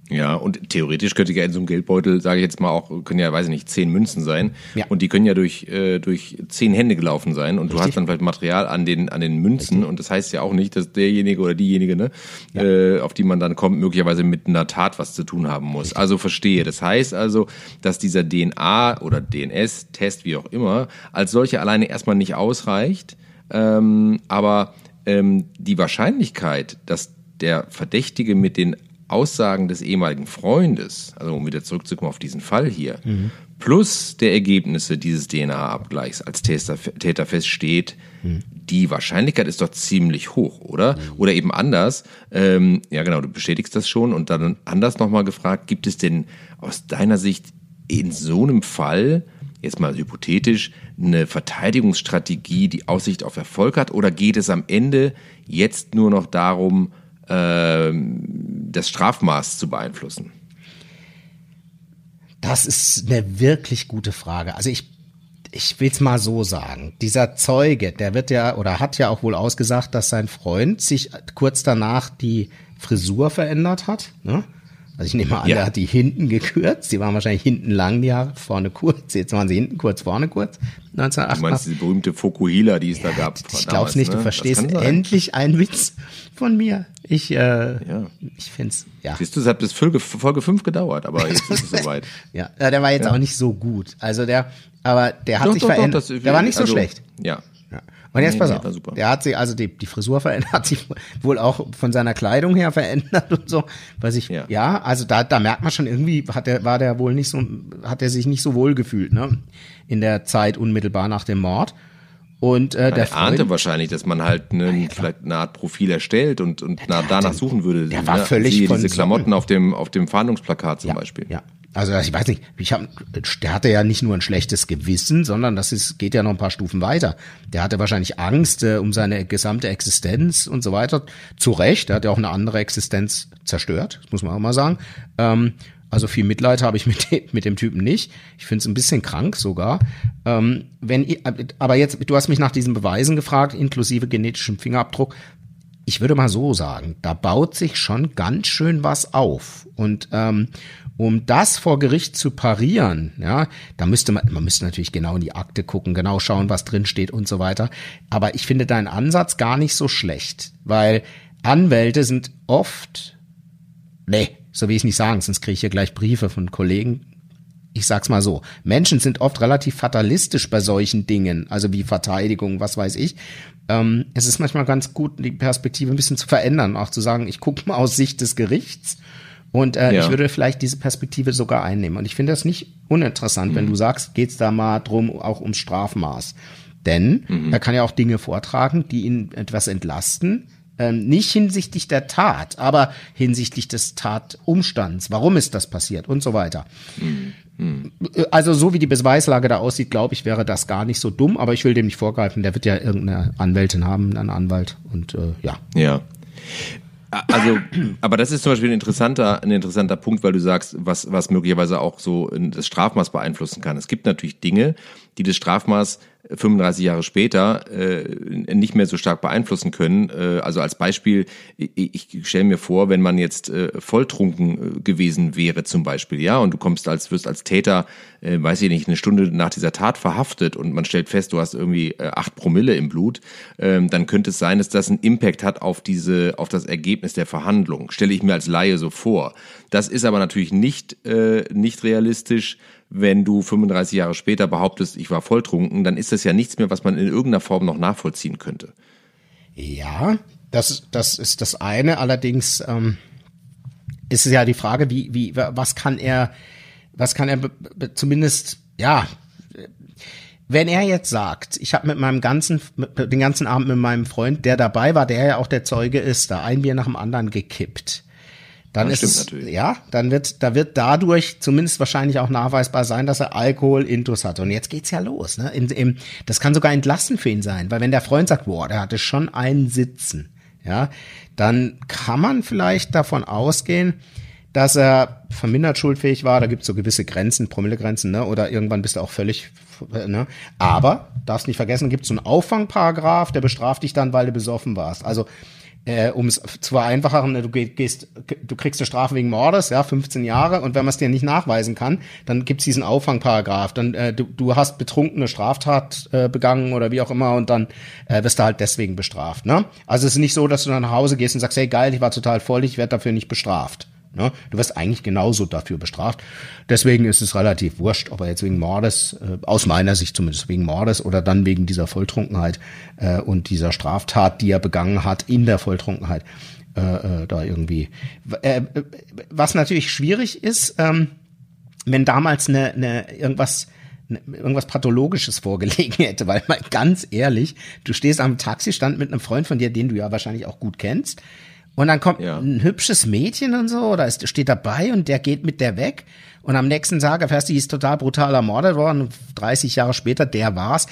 Ja, und theoretisch könnte ja in so einem Geldbeutel, sage ich jetzt mal auch, können ja, weiß ich nicht, zehn Münzen sein. Ja. Und die können ja durch, äh, durch zehn Hände gelaufen sein. Und Richtig. du hast dann vielleicht Material an den, an den Münzen. Richtig. Und das heißt ja auch nicht, dass derjenige oder diejenige, ne, ja. äh, auf die man dann kommt, möglicherweise mit einer Tat was zu tun haben muss. Richtig. Also verstehe. Das heißt also, dass dieser DNA oder DNS-Test, wie auch immer, als solche alleine erstmal nicht ausreicht. Ähm, aber ähm, die Wahrscheinlichkeit, dass der Verdächtige mit den Aussagen des ehemaligen Freundes, also um wieder zurückzukommen auf diesen Fall hier, mhm. plus der Ergebnisse dieses DNA-Abgleichs als Täter, Täter feststeht, mhm. die Wahrscheinlichkeit ist doch ziemlich hoch, oder? Mhm. Oder eben anders, ähm, ja genau, du bestätigst das schon und dann anders nochmal gefragt, gibt es denn aus deiner Sicht in so einem Fall, jetzt mal hypothetisch, eine Verteidigungsstrategie, die Aussicht auf Erfolg hat, oder geht es am Ende jetzt nur noch darum, ähm, das Strafmaß zu beeinflussen? Das ist eine wirklich gute Frage. Also ich, ich will es mal so sagen. Dieser Zeuge, der wird ja oder hat ja auch wohl ausgesagt, dass sein Freund sich kurz danach die Frisur verändert hat. Ne? Also ich nehme an, ja. der hat die hinten gekürzt. Die waren wahrscheinlich hinten lang, die Haare, vorne kurz. Jetzt waren sie hinten kurz, vorne kurz. 1988. Du meinst diese berühmte Fokuhila, die es da gab? Ich glaub's nicht, ne? du verstehst endlich einen Witz von mir. Ich, äh, ja. ich find's, ja. Siehst du, es hat bis Folge, Folge 5 gedauert, aber jetzt ist es soweit. ja, der war jetzt ja. auch nicht so gut. Also der, aber der hat doch, sich doch, verändert. Doch, der war nicht so also, schlecht. Ja. Und jetzt nee, pass auf, der hat sich, also die, die Frisur verändert, hat sich wohl auch von seiner Kleidung her verändert und so. Weiß ich, ja, ja also da, da merkt man schon irgendwie, hat der, war der wohl nicht so, hat er sich nicht so wohl gefühlt, ne? In der Zeit unmittelbar nach dem Mord. Und äh, der er ahnte wahrscheinlich, dass man halt ne, ja, vielleicht eine Art Profil erstellt und, und ja, danach suchen würde. Der war ne? völlig Siehe diese Klamotten auf dem auf dem Fahndungsplakat zum ja, Beispiel. Ja, also ich weiß nicht, ich hab, der hatte ja nicht nur ein schlechtes Gewissen, sondern das ist, geht ja noch ein paar Stufen weiter. Der hatte wahrscheinlich Angst äh, um seine gesamte Existenz und so weiter. Zu Recht, er hat ja auch eine andere Existenz zerstört, muss man auch mal sagen. Ähm, also viel Mitleid habe ich mit dem, mit dem Typen nicht. Ich finde es ein bisschen krank sogar. Ähm, wenn, aber jetzt, du hast mich nach diesen Beweisen gefragt, inklusive genetischem Fingerabdruck ich würde mal so sagen, da baut sich schon ganz schön was auf. Und ähm, um das vor Gericht zu parieren, ja, da müsste man, man müsste natürlich genau in die Akte gucken, genau schauen, was drin steht und so weiter. Aber ich finde deinen Ansatz gar nicht so schlecht, weil Anwälte sind oft, nee, so will ich nicht sagen, sonst kriege ich hier gleich Briefe von Kollegen. Ich sag's mal so. Menschen sind oft relativ fatalistisch bei solchen Dingen, also wie Verteidigung, was weiß ich. Ähm, es ist manchmal ganz gut, die Perspektive ein bisschen zu verändern, auch zu sagen, ich gucke mal aus Sicht des Gerichts und äh, ja. ich würde vielleicht diese Perspektive sogar einnehmen. Und ich finde das nicht uninteressant, mhm. wenn du sagst, geht's da mal drum, auch ums Strafmaß. Denn mhm. er kann ja auch Dinge vortragen, die ihn etwas entlasten. Ähm, nicht hinsichtlich der Tat, aber hinsichtlich des Tatumstands. Warum ist das passiert und so weiter. Mhm. mhm. Also so wie die Beweislage da aussieht, glaube ich, wäre das gar nicht so dumm, aber ich will dem nicht vorgreifen. Der wird ja irgendeine Anwältin haben, einen Anwalt und äh, ja. Ja. Also, aber das ist zum Beispiel ein interessanter, ein interessanter Punkt, weil du sagst, was, was möglicherweise auch so das Strafmaß beeinflussen kann. Es gibt natürlich Dinge, die das Strafmaß 35 Jahre später äh, nicht mehr so stark beeinflussen können. Äh, also als Beispiel, ich, ich stelle mir vor, wenn man jetzt äh, volltrunken äh, gewesen wäre zum Beispiel, ja, und du kommst als, wirst als Täter, äh, weiß ich nicht, eine Stunde nach dieser Tat verhaftet und man stellt fest, du hast irgendwie äh, acht Promille im Blut, äh, dann könnte es sein, dass das einen Impact hat auf diese, auf das Ergebnis der Verhandlung. Stelle ich mir als Laie so vor. Das ist aber natürlich nicht, äh, nicht realistisch wenn du 35 Jahre später behauptest, ich war volltrunken, dann ist das ja nichts mehr, was man in irgendeiner Form noch nachvollziehen könnte. Ja, das, das ist das eine. Allerdings ähm, ist es ja die Frage, wie, wie, was kann er, was kann er zumindest, ja, wenn er jetzt sagt, ich habe mit meinem ganzen, mit, den ganzen Abend mit meinem Freund, der dabei war, der ja auch der Zeuge ist, da ein Bier nach dem anderen gekippt dann das ist es, ja, dann wird, da wird dadurch zumindest wahrscheinlich auch nachweisbar sein, dass er Alkohol intus hat. Und jetzt geht's ja los, ne? In, in, das kann sogar entlassen für ihn sein, weil wenn der Freund sagt, boah, der hatte schon einen Sitzen, ja, dann kann man vielleicht davon ausgehen, dass er vermindert schuldfähig war. Da gibt's so gewisse Grenzen, Promillegrenzen, ne? Oder irgendwann bist du auch völlig, ne? Aber darfst nicht vergessen, gibt's so einen Auffangparagraf, der bestraft dich dann, weil du besoffen warst. Also äh, um es zu vereinfachen, du gehst, du kriegst eine Strafe wegen Mordes, ja, 15 Jahre, und wenn man es dir nicht nachweisen kann, dann gibt's diesen Auffangparagraf. Dann äh, du, du hast betrunkene Straftat äh, begangen oder wie auch immer, und dann äh, wirst du halt deswegen bestraft. Ne? Also es ist nicht so, dass du dann nach Hause gehst und sagst, hey geil, ich war total voll, ich werde dafür nicht bestraft. Ne? Du wirst eigentlich genauso dafür bestraft. Deswegen ist es relativ wurscht, ob er jetzt wegen Mordes, äh, aus meiner Sicht zumindest wegen Mordes oder dann wegen dieser Volltrunkenheit äh, und dieser Straftat, die er begangen hat in der Volltrunkenheit, äh, äh, da irgendwie. Äh, was natürlich schwierig ist, ähm, wenn damals eine, eine irgendwas ne, irgendwas Pathologisches vorgelegen hätte, weil mal ganz ehrlich, du stehst am Taxistand mit einem Freund von dir, den du ja wahrscheinlich auch gut kennst, und dann kommt ja. ein hübsches Mädchen und so, oder ist, steht dabei und der geht mit der weg. Und am nächsten Tag erfährst du, die ist total brutal ermordet worden. 30 Jahre später, der war's.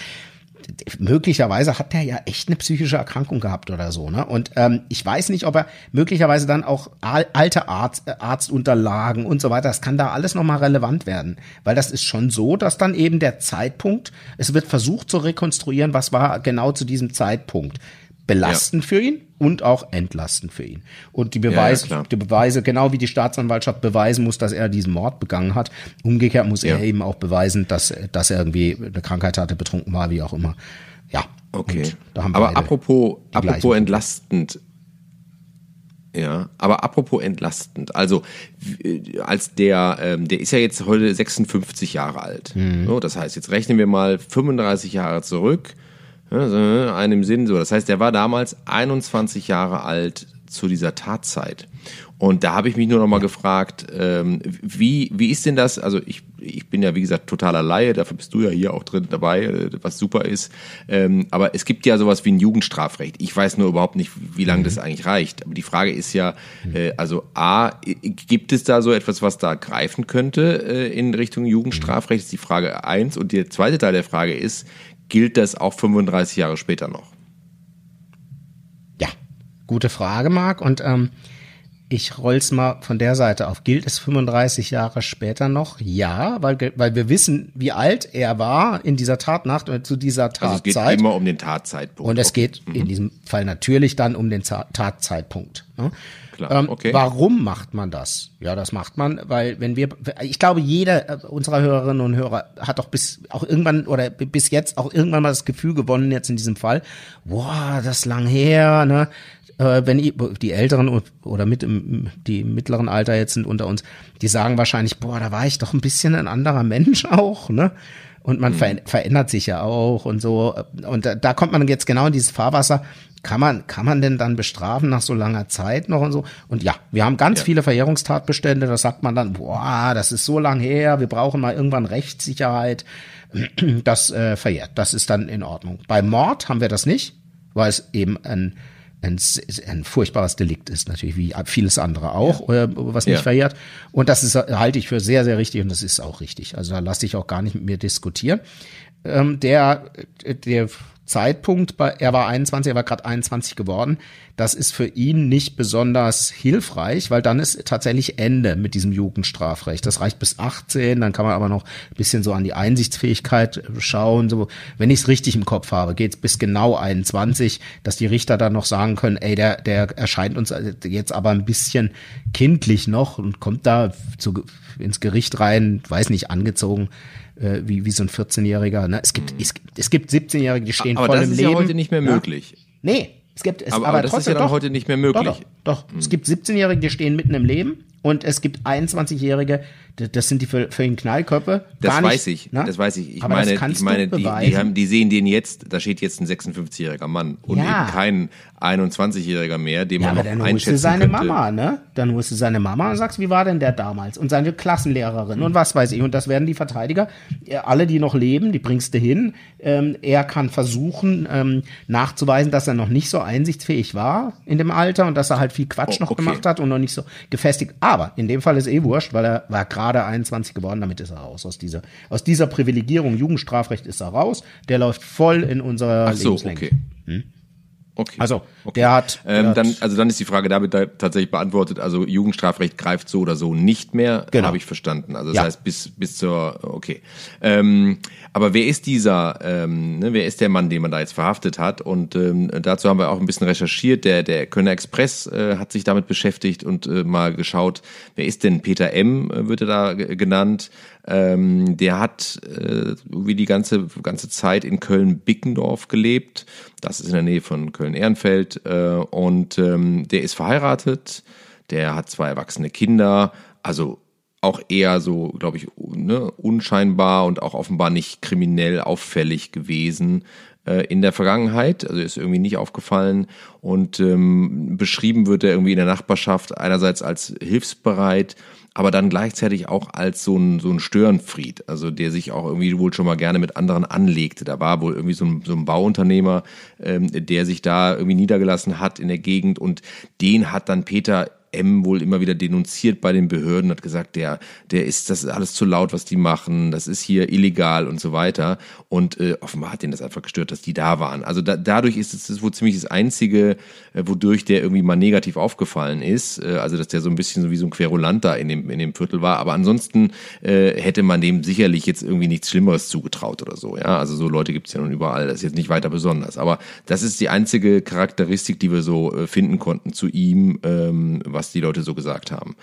Möglicherweise hat der ja echt eine psychische Erkrankung gehabt oder so, ne? Und ähm, ich weiß nicht, ob er möglicherweise dann auch alte Arzt, äh, Arztunterlagen und so weiter, das kann da alles nochmal relevant werden. Weil das ist schon so, dass dann eben der Zeitpunkt, es wird versucht zu rekonstruieren, was war genau zu diesem Zeitpunkt belastend ja. für ihn und auch entlastend für ihn. Und die Beweise, ja, die Beweise, genau wie die Staatsanwaltschaft beweisen muss, dass er diesen Mord begangen hat, umgekehrt muss ja. er eben auch beweisen, dass, dass er irgendwie eine Krankheit hatte, betrunken war, wie auch immer. Ja. Okay. aber apropos, apropos entlastend, ja, aber apropos entlastend, also als der, ähm, der ist ja jetzt heute 56 Jahre alt. Mhm. So, das heißt, jetzt rechnen wir mal 35 Jahre zurück einem Sinn so. Das heißt, er war damals 21 Jahre alt zu dieser Tatzeit. Und da habe ich mich nur noch mal gefragt, ähm, wie, wie ist denn das? Also ich, ich bin ja, wie gesagt, totaler Laie, dafür bist du ja hier auch drin dabei, äh, was super ist. Ähm, aber es gibt ja sowas wie ein Jugendstrafrecht. Ich weiß nur überhaupt nicht, wie lange mhm. das eigentlich reicht. Aber die Frage ist ja, äh, also A, gibt es da so etwas, was da greifen könnte äh, in Richtung Jugendstrafrecht? Das ist die Frage eins. Und der zweite Teil der Frage ist, gilt das auch 35 Jahre später noch? Ja, gute Frage, Marc. Und ähm, ich roll's mal von der Seite auf. Gilt es 35 Jahre später noch? Ja, weil, weil wir wissen, wie alt er war in dieser Tatnacht oder zu dieser Tatzeit. Also es geht immer um den Tatzeitpunkt. Und es geht mhm. in diesem Fall natürlich dann um den Tatzeitpunkt. Ne? Klar, ähm, okay. Warum macht man das? Ja, das macht man, weil wenn wir, ich glaube, jeder unserer Hörerinnen und Hörer hat doch bis auch irgendwann oder bis jetzt auch irgendwann mal das Gefühl gewonnen, jetzt in diesem Fall, boah, das ist lang her, ne? Äh, wenn die Älteren oder mit im, die mittleren Alter jetzt sind unter uns, die sagen wahrscheinlich, boah, da war ich doch ein bisschen ein anderer Mensch auch, ne? Und man mhm. verändert sich ja auch und so. Und da, da kommt man jetzt genau in dieses Fahrwasser kann man, kann man denn dann bestrafen nach so langer Zeit noch und so? Und ja, wir haben ganz ja. viele Verjährungstatbestände, da sagt man dann, boah, das ist so lang her, wir brauchen mal irgendwann Rechtssicherheit. Das äh, verjährt, das ist dann in Ordnung. Bei Mord haben wir das nicht, weil es eben ein, ein, ein furchtbares Delikt ist, natürlich wie vieles andere auch, ja. äh, was nicht ja. verjährt. Und das ist, halte ich für sehr, sehr richtig und das ist auch richtig. Also da lasse ich auch gar nicht mit mir diskutieren. Ähm, der, der Zeitpunkt, bei, er war 21, er war gerade 21 geworden, das ist für ihn nicht besonders hilfreich, weil dann ist tatsächlich Ende mit diesem Jugendstrafrecht. Das reicht bis 18, dann kann man aber noch ein bisschen so an die Einsichtsfähigkeit schauen. So, wenn ich es richtig im Kopf habe, geht es bis genau 21, dass die Richter dann noch sagen können, ey, der, der erscheint uns jetzt aber ein bisschen kindlich noch und kommt da zu, ins Gericht rein, weiß nicht, angezogen äh, wie, wie so ein 14-Jähriger. Ne? Es gibt, es, es gibt 17-Jährige, die stehen aber voll im Leben. Aber das ist ja heute nicht mehr möglich. Ja? Nee, es gibt es aber, aber, aber das trotzdem, ist ja doch, heute nicht mehr möglich. Doch, doch, doch. Mhm. es gibt 17-Jährige, die stehen mitten im Leben und es gibt 21-Jährige, das sind die für, für den Knallköpfe. Das nicht, weiß ich, ne? das weiß ich. Ich Aber meine, ich meine, die, die, haben, die sehen den jetzt, da steht jetzt ein 56-jähriger Mann und ja. eben kein 21-jähriger mehr, den ja, man aber noch dann einschätzen seine könnte. Mama, ne? Dann holst du seine Mama und sagst, wie war denn der damals? Und seine Klassenlehrerin mhm. und was weiß ich. Und das werden die Verteidiger, äh, alle, die noch leben, die bringst du hin. Ähm, er kann versuchen, ähm, nachzuweisen, dass er noch nicht so einsichtsfähig war in dem Alter und dass er halt viel Quatsch oh, noch gemacht hat und noch nicht so gefestigt. Aber in dem Fall ist eh wurscht, weil er war gerade 21 geworden, damit ist er raus aus dieser, aus dieser Privilegierung. Jugendstrafrecht ist er raus. Der läuft voll in unserer Ach so, Lebenslänge. Okay. Hm? Okay. Also okay. der hat, der ähm, dann, also dann ist die Frage damit da tatsächlich beantwortet. Also Jugendstrafrecht greift so oder so nicht mehr, genau. habe ich verstanden. Also das ja. heißt bis bis zur okay. Ähm, aber wer ist dieser? Ähm, ne, wer ist der Mann, den man da jetzt verhaftet hat? Und ähm, dazu haben wir auch ein bisschen recherchiert. Der der Kölner Express äh, hat sich damit beschäftigt und äh, mal geschaut, wer ist denn Peter M. Äh, wird er da genannt? Ähm, der hat äh, wie die ganze ganze Zeit in Köln-Bickendorf gelebt. Das ist in der Nähe von Köln-Ehrenfeld. Äh, und ähm, der ist verheiratet. Der hat zwei erwachsene Kinder. Also auch eher so, glaube ich, ne, unscheinbar und auch offenbar nicht kriminell auffällig gewesen äh, in der Vergangenheit. Also ist irgendwie nicht aufgefallen und ähm, beschrieben wird er irgendwie in der Nachbarschaft einerseits als hilfsbereit aber dann gleichzeitig auch als so ein, so ein Störenfried, also der sich auch irgendwie wohl schon mal gerne mit anderen anlegte. Da war wohl irgendwie so ein, so ein Bauunternehmer, ähm, der sich da irgendwie niedergelassen hat in der Gegend und den hat dann Peter M wohl immer wieder denunziert bei den Behörden, hat gesagt, der, der ist, das ist alles zu laut, was die machen, das ist hier illegal und so weiter. Und äh, offenbar hat den das einfach gestört, dass die da waren. Also da, dadurch ist es wohl ziemlich das Einzige, äh, wodurch der irgendwie mal negativ aufgefallen ist. Äh, also dass der so ein bisschen so wie so ein Querulant da in dem, in dem Viertel war. Aber ansonsten äh, hätte man dem sicherlich jetzt irgendwie nichts Schlimmeres zugetraut oder so. Ja, also so Leute gibt's ja nun überall. Das ist jetzt nicht weiter besonders. Aber das ist die einzige Charakteristik, die wir so äh, finden konnten zu ihm, ähm, was was die Leute so gesagt haben.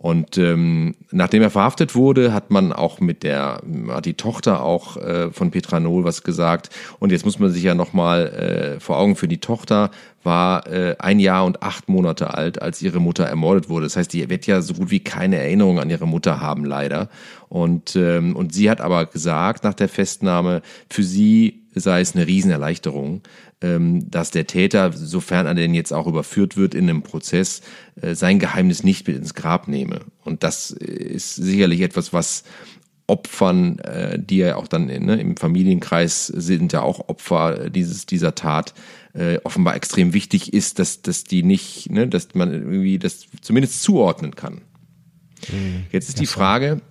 Und ähm, nachdem er verhaftet wurde, hat man auch mit der, hat die Tochter auch äh, von Petra Nohl was gesagt. Und jetzt muss man sich ja nochmal äh, vor Augen führen, die Tochter war äh, ein Jahr und acht Monate alt, als ihre Mutter ermordet wurde. Das heißt, die wird ja so gut wie keine Erinnerung an ihre Mutter haben, leider. Und, ähm, und sie hat aber gesagt, nach der Festnahme, für sie sei es eine Riesenerleichterung, dass der Täter, sofern er denn jetzt auch überführt wird in einem Prozess, äh, sein Geheimnis nicht mit ins Grab nehme. Und das ist sicherlich etwas, was Opfern, äh, die ja auch dann ne, im Familienkreis sind, ja auch Opfer dieses dieser Tat, äh, offenbar extrem wichtig ist, dass dass die nicht, ne, dass man irgendwie das zumindest zuordnen kann. Mhm. Jetzt ist die Frage,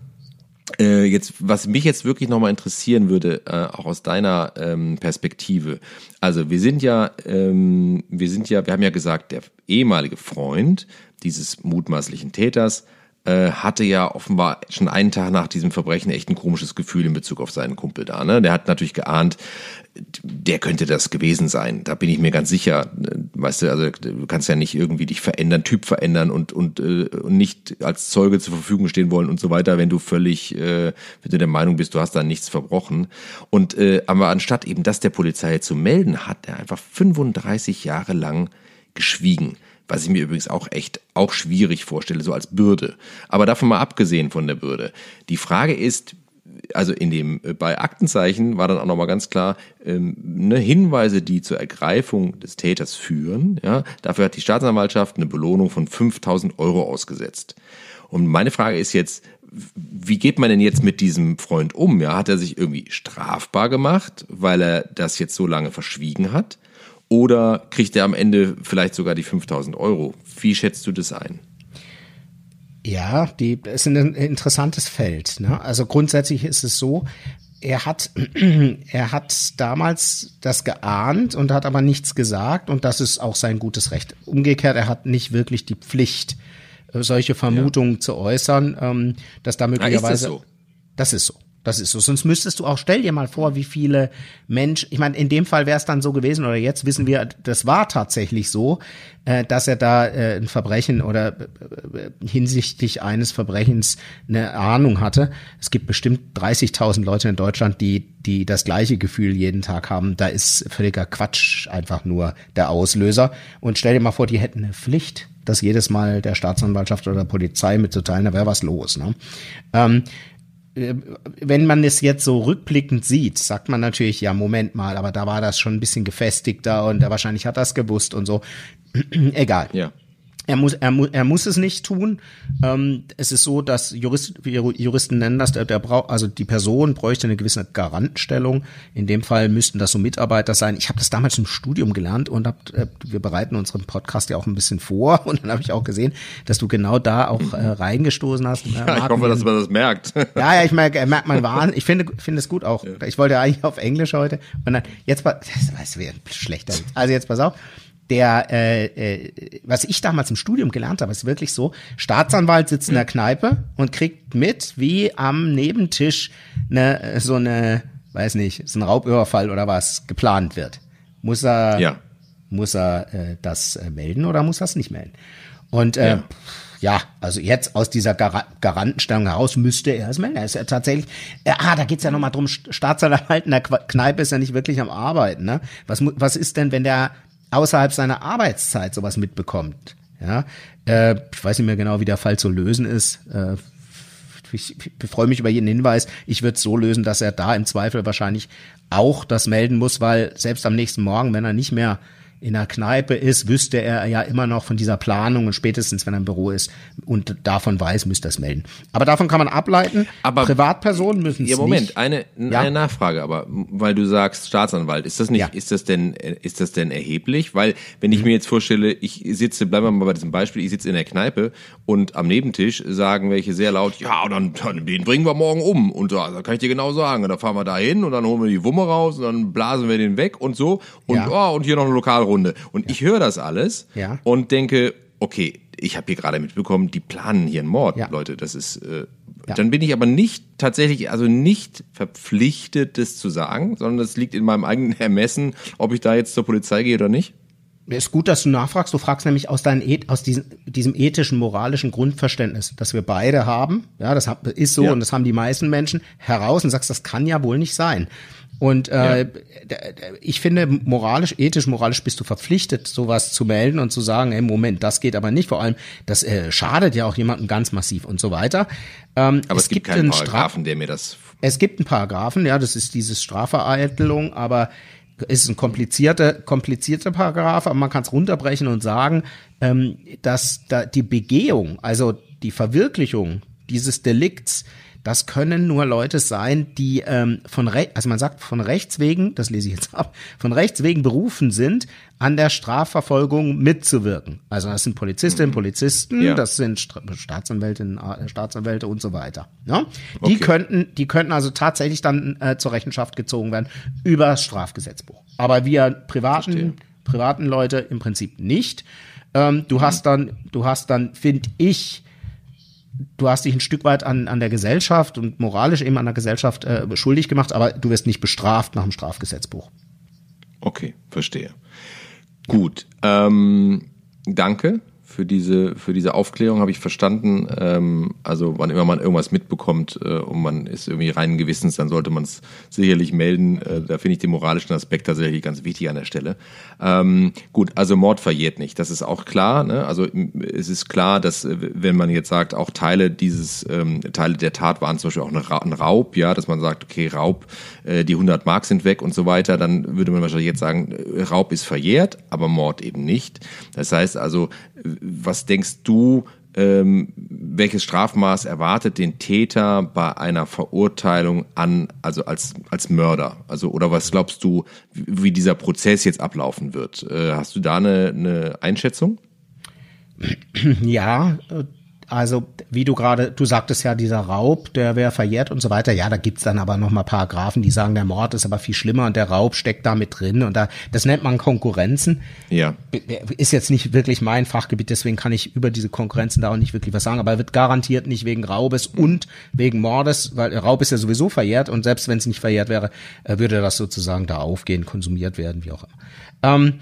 äh, jetzt, was mich jetzt wirklich nochmal interessieren würde, äh, auch aus deiner ähm, Perspektive. Also wir sind ja, ähm, wir sind ja, wir haben ja gesagt, der ehemalige Freund dieses mutmaßlichen Täters hatte ja offenbar schon einen Tag nach diesem Verbrechen echt ein komisches Gefühl in Bezug auf seinen Kumpel da. Ne? Der hat natürlich geahnt, der könnte das gewesen sein. Da bin ich mir ganz sicher. Weißt du, also du kannst ja nicht irgendwie dich verändern, Typ verändern und und, äh, und nicht als Zeuge zur Verfügung stehen wollen und so weiter, wenn du völlig, äh, wenn du der Meinung bist, du hast da nichts verbrochen. Und äh, aber anstatt eben das der Polizei zu melden, hat er einfach 35 Jahre lang geschwiegen was ich mir übrigens auch echt auch schwierig vorstelle, so als Bürde. Aber davon mal abgesehen von der Bürde. Die Frage ist, also in dem äh, bei Aktenzeichen war dann auch nochmal ganz klar ähm, ne, Hinweise, die zur Ergreifung des Täters führen. Ja, dafür hat die Staatsanwaltschaft eine Belohnung von 5000 Euro ausgesetzt. Und meine Frage ist jetzt, wie geht man denn jetzt mit diesem Freund um? Ja, hat er sich irgendwie strafbar gemacht, weil er das jetzt so lange verschwiegen hat? Oder kriegt er am Ende vielleicht sogar die 5000 Euro? Wie schätzt du das ein? Ja, die ist ein interessantes Feld. Ne? Also grundsätzlich ist es so, er hat, er hat damals das geahnt und hat aber nichts gesagt und das ist auch sein gutes Recht. Umgekehrt, er hat nicht wirklich die Pflicht, äh, solche Vermutungen ja. zu äußern, ähm, dass da möglicherweise. Na, ist das, so? das ist so. Das ist so. Sonst müsstest du auch, stell dir mal vor, wie viele Menschen, ich meine, in dem Fall wäre es dann so gewesen, oder jetzt wissen wir, das war tatsächlich so, äh, dass er da äh, ein Verbrechen oder äh, hinsichtlich eines Verbrechens eine Ahnung hatte. Es gibt bestimmt 30.000 Leute in Deutschland, die, die das gleiche Gefühl jeden Tag haben. Da ist völliger Quatsch einfach nur der Auslöser. Und stell dir mal vor, die hätten eine Pflicht, das jedes Mal der Staatsanwaltschaft oder der Polizei mitzuteilen, da wäre was los. Ne? Ähm, äh, wenn man es jetzt so rückblickend sieht, sagt man natürlich, ja, Moment mal, aber da war das schon ein bisschen gefestigter und wahrscheinlich hat das gewusst und so. Egal. Ja. Er muss, er, mu er muss es nicht tun. Ähm, es ist so, dass Jurist, Juristen nennen das, der, der braucht, also die Person bräuchte eine gewisse Garantenstellung. In dem Fall müssten das so Mitarbeiter sein. Ich habe das damals im Studium gelernt und hab, äh, wir bereiten unseren Podcast ja auch ein bisschen vor und dann habe ich auch gesehen, dass du genau da auch äh, reingestoßen hast. Äh, ja, ich hoffe, dass man das merkt. ja, ja, ich merke, merkt man wahr. Ich finde, finde es gut auch. Ja. Ich wollte ja eigentlich auf Englisch heute und dann jetzt, das, das wäre schlechter. Also jetzt pass auf der, äh, äh, was ich damals im Studium gelernt habe, ist wirklich so, Staatsanwalt sitzt in der Kneipe und kriegt mit, wie am Nebentisch ne, so eine, weiß nicht, so ein Raubüberfall oder was geplant wird. Muss er, ja. muss er äh, das äh, melden oder muss er es nicht melden? Und äh, ja. ja, also jetzt aus dieser Gar Garantenstellung heraus müsste er es melden. Er ist ja tatsächlich, äh, ah, da geht's ja nochmal drum, Staatsanwalt in der Kneipe ist ja nicht wirklich am Arbeiten. Ne? Was, was ist denn, wenn der außerhalb seiner Arbeitszeit sowas mitbekommt. Ja, äh, ich weiß nicht mehr genau, wie der Fall zu lösen ist. Äh, ich, ich freue mich über jeden Hinweis. Ich würde es so lösen, dass er da im Zweifel wahrscheinlich auch das melden muss, weil selbst am nächsten Morgen, wenn er nicht mehr in der Kneipe ist, wüsste er ja immer noch von dieser Planung und spätestens, wenn er im Büro ist und davon weiß, müsste er es melden. Aber davon kann man ableiten. Aber Privatpersonen müssen es ja, Moment, nicht. Eine, ja? eine Nachfrage, aber weil du sagst Staatsanwalt, ist das nicht, ja. ist das denn, ist das denn erheblich? Weil wenn ich mhm. mir jetzt vorstelle, ich sitze, bleiben wir mal bei diesem Beispiel, ich sitze in der Kneipe und am Nebentisch sagen welche sehr laut, ja, dann, dann den bringen wir morgen um und da, da kann ich dir genau sagen, da fahren wir da hin und dann holen wir die Wumme raus und dann blasen wir den weg und so und ja. oh, und hier noch eine Lokal Runde. Und ja. ich höre das alles ja. und denke, okay, ich habe hier gerade mitbekommen, die planen hier einen Mord, ja. Leute. Das ist, äh, ja. dann bin ich aber nicht tatsächlich, also nicht verpflichtet, das zu sagen, sondern das liegt in meinem eigenen Ermessen, ob ich da jetzt zur Polizei gehe oder nicht. Ist gut, dass du nachfragst. Du fragst nämlich aus, deinem, aus diesem, diesem ethischen, moralischen Grundverständnis, das wir beide haben. Ja, das ist so ja. und das haben die meisten Menschen heraus und sagst, das kann ja wohl nicht sein. Und äh, ja. ich finde, moralisch, ethisch, moralisch bist du verpflichtet, sowas zu melden und zu sagen, hey, Moment, das geht aber nicht. Vor allem, das äh, schadet ja auch jemandem ganz massiv und so weiter. Ähm, aber es, es gibt, gibt keinen Paragraphen, der mir das. Es gibt einen Paragraphen, ja, das ist dieses Strafvereitelung, aber ist ein komplizierter, komplizierter Paragraph, aber man kann es runterbrechen und sagen, ähm, dass da die Begehung, also die Verwirklichung dieses Delikts das können nur Leute sein, die ähm, von Recht, also man sagt von Rechts wegen, das lese ich jetzt ab, von Rechts wegen berufen sind, an der Strafverfolgung mitzuwirken. Also das sind Polizistinnen, mhm. Polizisten, ja. das sind Staatsanwältinnen, äh, Staatsanwälte und so weiter. Ja? Die okay. könnten, die könnten also tatsächlich dann äh, zur Rechenschaft gezogen werden über das Strafgesetzbuch. Aber wir privaten, privaten Leute im Prinzip nicht. Ähm, du mhm. hast dann, du hast dann, finde ich, du hast dich ein Stück weit an, an der Gesellschaft und moralisch eben an der Gesellschaft äh, schuldig gemacht, aber du wirst nicht bestraft nach dem Strafgesetzbuch. Okay, verstehe. Gut, ähm, danke für diese, für diese Aufklärung habe ich verstanden. Ähm, also wann immer man irgendwas mitbekommt äh, und man ist irgendwie reinen Gewissens, dann sollte man es sicherlich melden. Äh, da finde ich den moralischen Aspekt tatsächlich ganz wichtig an der Stelle. Ähm, gut, also Mord verjährt nicht, das ist auch klar. Ne? Also es ist klar, dass wenn man jetzt sagt, auch Teile dieses, ähm, Teile der Tat waren zum Beispiel auch ein Raub, ja, dass man sagt, okay, Raub, äh, die 100 Mark sind weg und so weiter, dann würde man wahrscheinlich jetzt sagen, äh, Raub ist verjährt, aber Mord eben nicht. Das heißt also, was denkst du, ähm, welches Strafmaß erwartet den Täter bei einer Verurteilung an, also als, als Mörder? Also, oder was glaubst du, wie dieser Prozess jetzt ablaufen wird? Äh, hast du da eine, eine Einschätzung? Ja, also wie du gerade, du sagtest ja, dieser Raub, der wäre verjährt und so weiter. Ja, da gibt's dann aber nochmal Paragraphen, die sagen, der Mord ist aber viel schlimmer und der Raub steckt da mit drin. Und da, das nennt man Konkurrenzen. Ja. Ist jetzt nicht wirklich mein Fachgebiet, deswegen kann ich über diese Konkurrenzen da auch nicht wirklich was sagen. Aber er wird garantiert nicht wegen Raubes und wegen Mordes, weil Raub ist ja sowieso verjährt und selbst wenn es nicht verjährt wäre, äh, würde das sozusagen da aufgehen, konsumiert werden, wie auch immer. Ähm,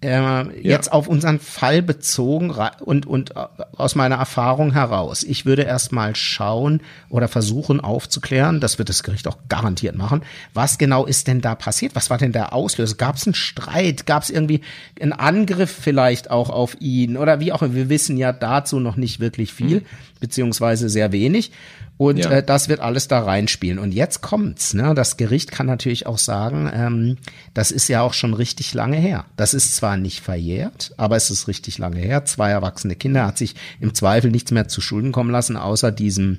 äh, ja. jetzt auf unseren Fall bezogen und, und äh, aus meiner Erfahrung heraus. Ich würde erstmal schauen oder versuchen aufzuklären, das wird das Gericht auch garantiert machen, was genau ist denn da passiert? Was war denn der Auslöser? Gab es einen Streit? Gab es irgendwie einen Angriff vielleicht auch auf ihn? Oder wie auch immer, wir wissen ja dazu noch nicht wirklich viel, mhm. beziehungsweise sehr wenig. Und ja. äh, das wird alles da reinspielen. Und jetzt kommt's. Ne? Das Gericht kann natürlich auch sagen, ähm, das ist ja auch schon richtig lange her. Das ist zwar nicht verjährt, aber es ist richtig lange her. Zwei erwachsene Kinder hat sich im Zweifel nichts mehr zu Schulden kommen lassen, außer diesem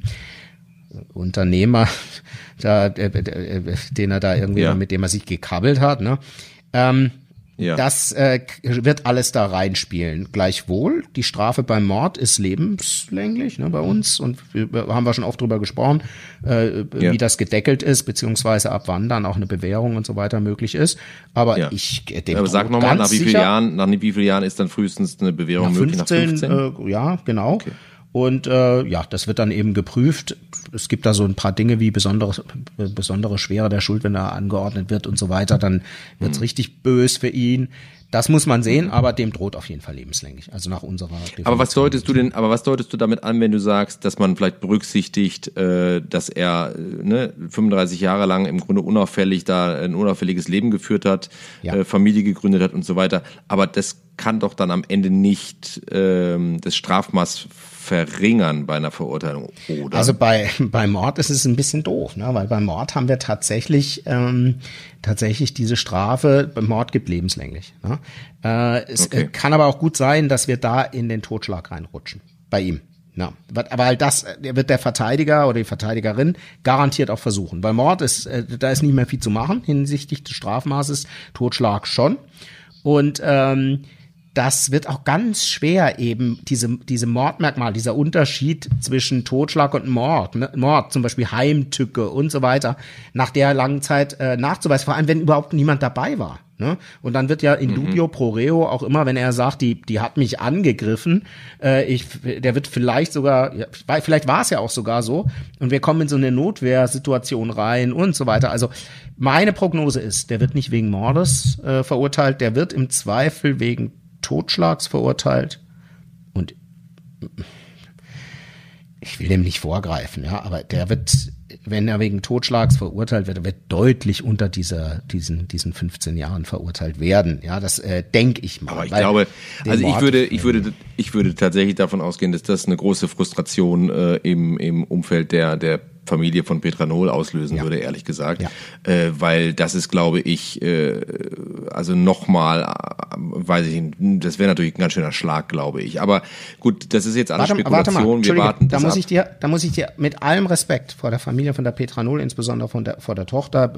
Unternehmer, da, äh, äh, den er da irgendwie, ja. mit dem er sich gekabbelt hat. Ne? Ähm, ja. Das äh, wird alles da reinspielen. Gleichwohl, die Strafe beim Mord ist lebenslänglich ne, bei uns und wir, haben wir schon oft drüber gesprochen, äh, ja. wie das gedeckelt ist, beziehungsweise ab wann dann auch eine Bewährung und so weiter möglich ist. Aber ja. ich äh, dem Aber sag nochmal, nach wie vielen Jahren, nach wie vielen Jahren ist dann frühestens eine Bewährung nach 15, möglich? Nach 15? Äh, ja, genau. Okay. Und äh, ja, das wird dann eben geprüft. Es gibt da so ein paar Dinge wie besondere, besondere Schwere der Schuld, wenn er angeordnet wird und so weiter. Dann wird's mhm. richtig bös für ihn. Das muss man sehen, aber dem droht auf jeden Fall lebenslänglich. Also nach unserer. Definition. Aber was deutest du denn? Aber was deutest du damit an, wenn du sagst, dass man vielleicht berücksichtigt, äh, dass er äh, ne, 35 Jahre lang im Grunde unauffällig da ein unauffälliges Leben geführt hat, ja. äh, Familie gegründet hat und so weiter. Aber das kann doch dann am Ende nicht ähm, das Strafmaß verringern bei einer Verurteilung, oder? Also bei, bei Mord ist es ein bisschen doof, ne? weil bei Mord haben wir tatsächlich, ähm, tatsächlich diese Strafe, beim Mord gibt lebenslänglich. Ne? Äh, es okay. kann aber auch gut sein, dass wir da in den Totschlag reinrutschen, bei ihm. Ja, aber halt das wird der Verteidiger oder die Verteidigerin garantiert auch versuchen. Bei Mord ist, äh, da ist nicht mehr viel zu machen hinsichtlich des Strafmaßes, Totschlag schon. Und ähm, das wird auch ganz schwer eben diese, diese Mordmerkmal, dieser Unterschied zwischen Totschlag und Mord, ne? Mord, zum Beispiel Heimtücke und so weiter, nach der langen Zeit äh, nachzuweisen, vor allem wenn überhaupt niemand dabei war. Ne? Und dann wird ja in mhm. dubio pro reo auch immer, wenn er sagt, die, die hat mich angegriffen, äh, ich, der wird vielleicht sogar, ja, vielleicht war es ja auch sogar so, und wir kommen in so eine Notwehrsituation rein und so weiter. Also meine Prognose ist, der wird nicht wegen Mordes äh, verurteilt, der wird im Zweifel wegen Totschlags verurteilt und ich will dem nicht vorgreifen, ja, aber der wird, wenn er wegen Totschlags verurteilt wird, wird deutlich unter dieser, diesen, diesen 15 Jahren verurteilt werden. Ja, das äh, denke ich mal. Aber ich glaube, also ich würde, ich würde, ich würde tatsächlich davon ausgehen, dass das eine große Frustration äh, im, im Umfeld der, der Familie von Petranol auslösen ja. würde, ehrlich gesagt. Ja. Äh, weil das ist, glaube ich, äh, also nochmal, äh, weiß ich nicht, das wäre natürlich ein ganz schöner Schlag, glaube ich. Aber gut, das ist jetzt alles warte, Spekulation. Warte Wir warten. Da muss ab. ich dir, da muss ich dir mit allem Respekt vor der Familie von der Petranol, insbesondere von der, vor der Tochter,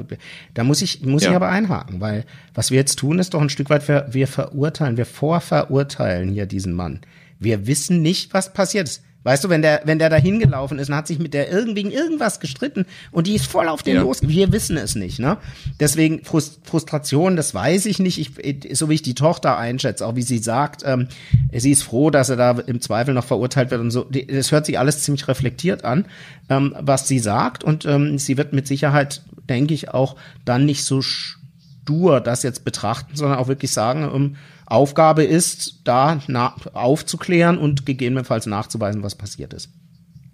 da muss ich, muss ja. ich aber einhaken, weil was wir jetzt tun, ist doch ein Stück weit, wir, wir verurteilen, wir vorverurteilen hier diesen Mann. Wir wissen nicht, was passiert ist. Weißt du, wenn der, wenn der da hingelaufen ist und hat sich mit der irgendwie irgendwas gestritten und die ist voll auf den ja. los, wir wissen es nicht, ne? Deswegen Frust Frustration, das weiß ich nicht. Ich, so wie ich die Tochter einschätze, auch wie sie sagt, ähm, sie ist froh, dass er da im Zweifel noch verurteilt wird und so. Das hört sich alles ziemlich reflektiert an, ähm, was sie sagt und ähm, sie wird mit Sicherheit, denke ich, auch dann nicht so stur das jetzt betrachten, sondern auch wirklich sagen, ähm, Aufgabe ist, da aufzuklären und gegebenenfalls nachzuweisen, was passiert ist.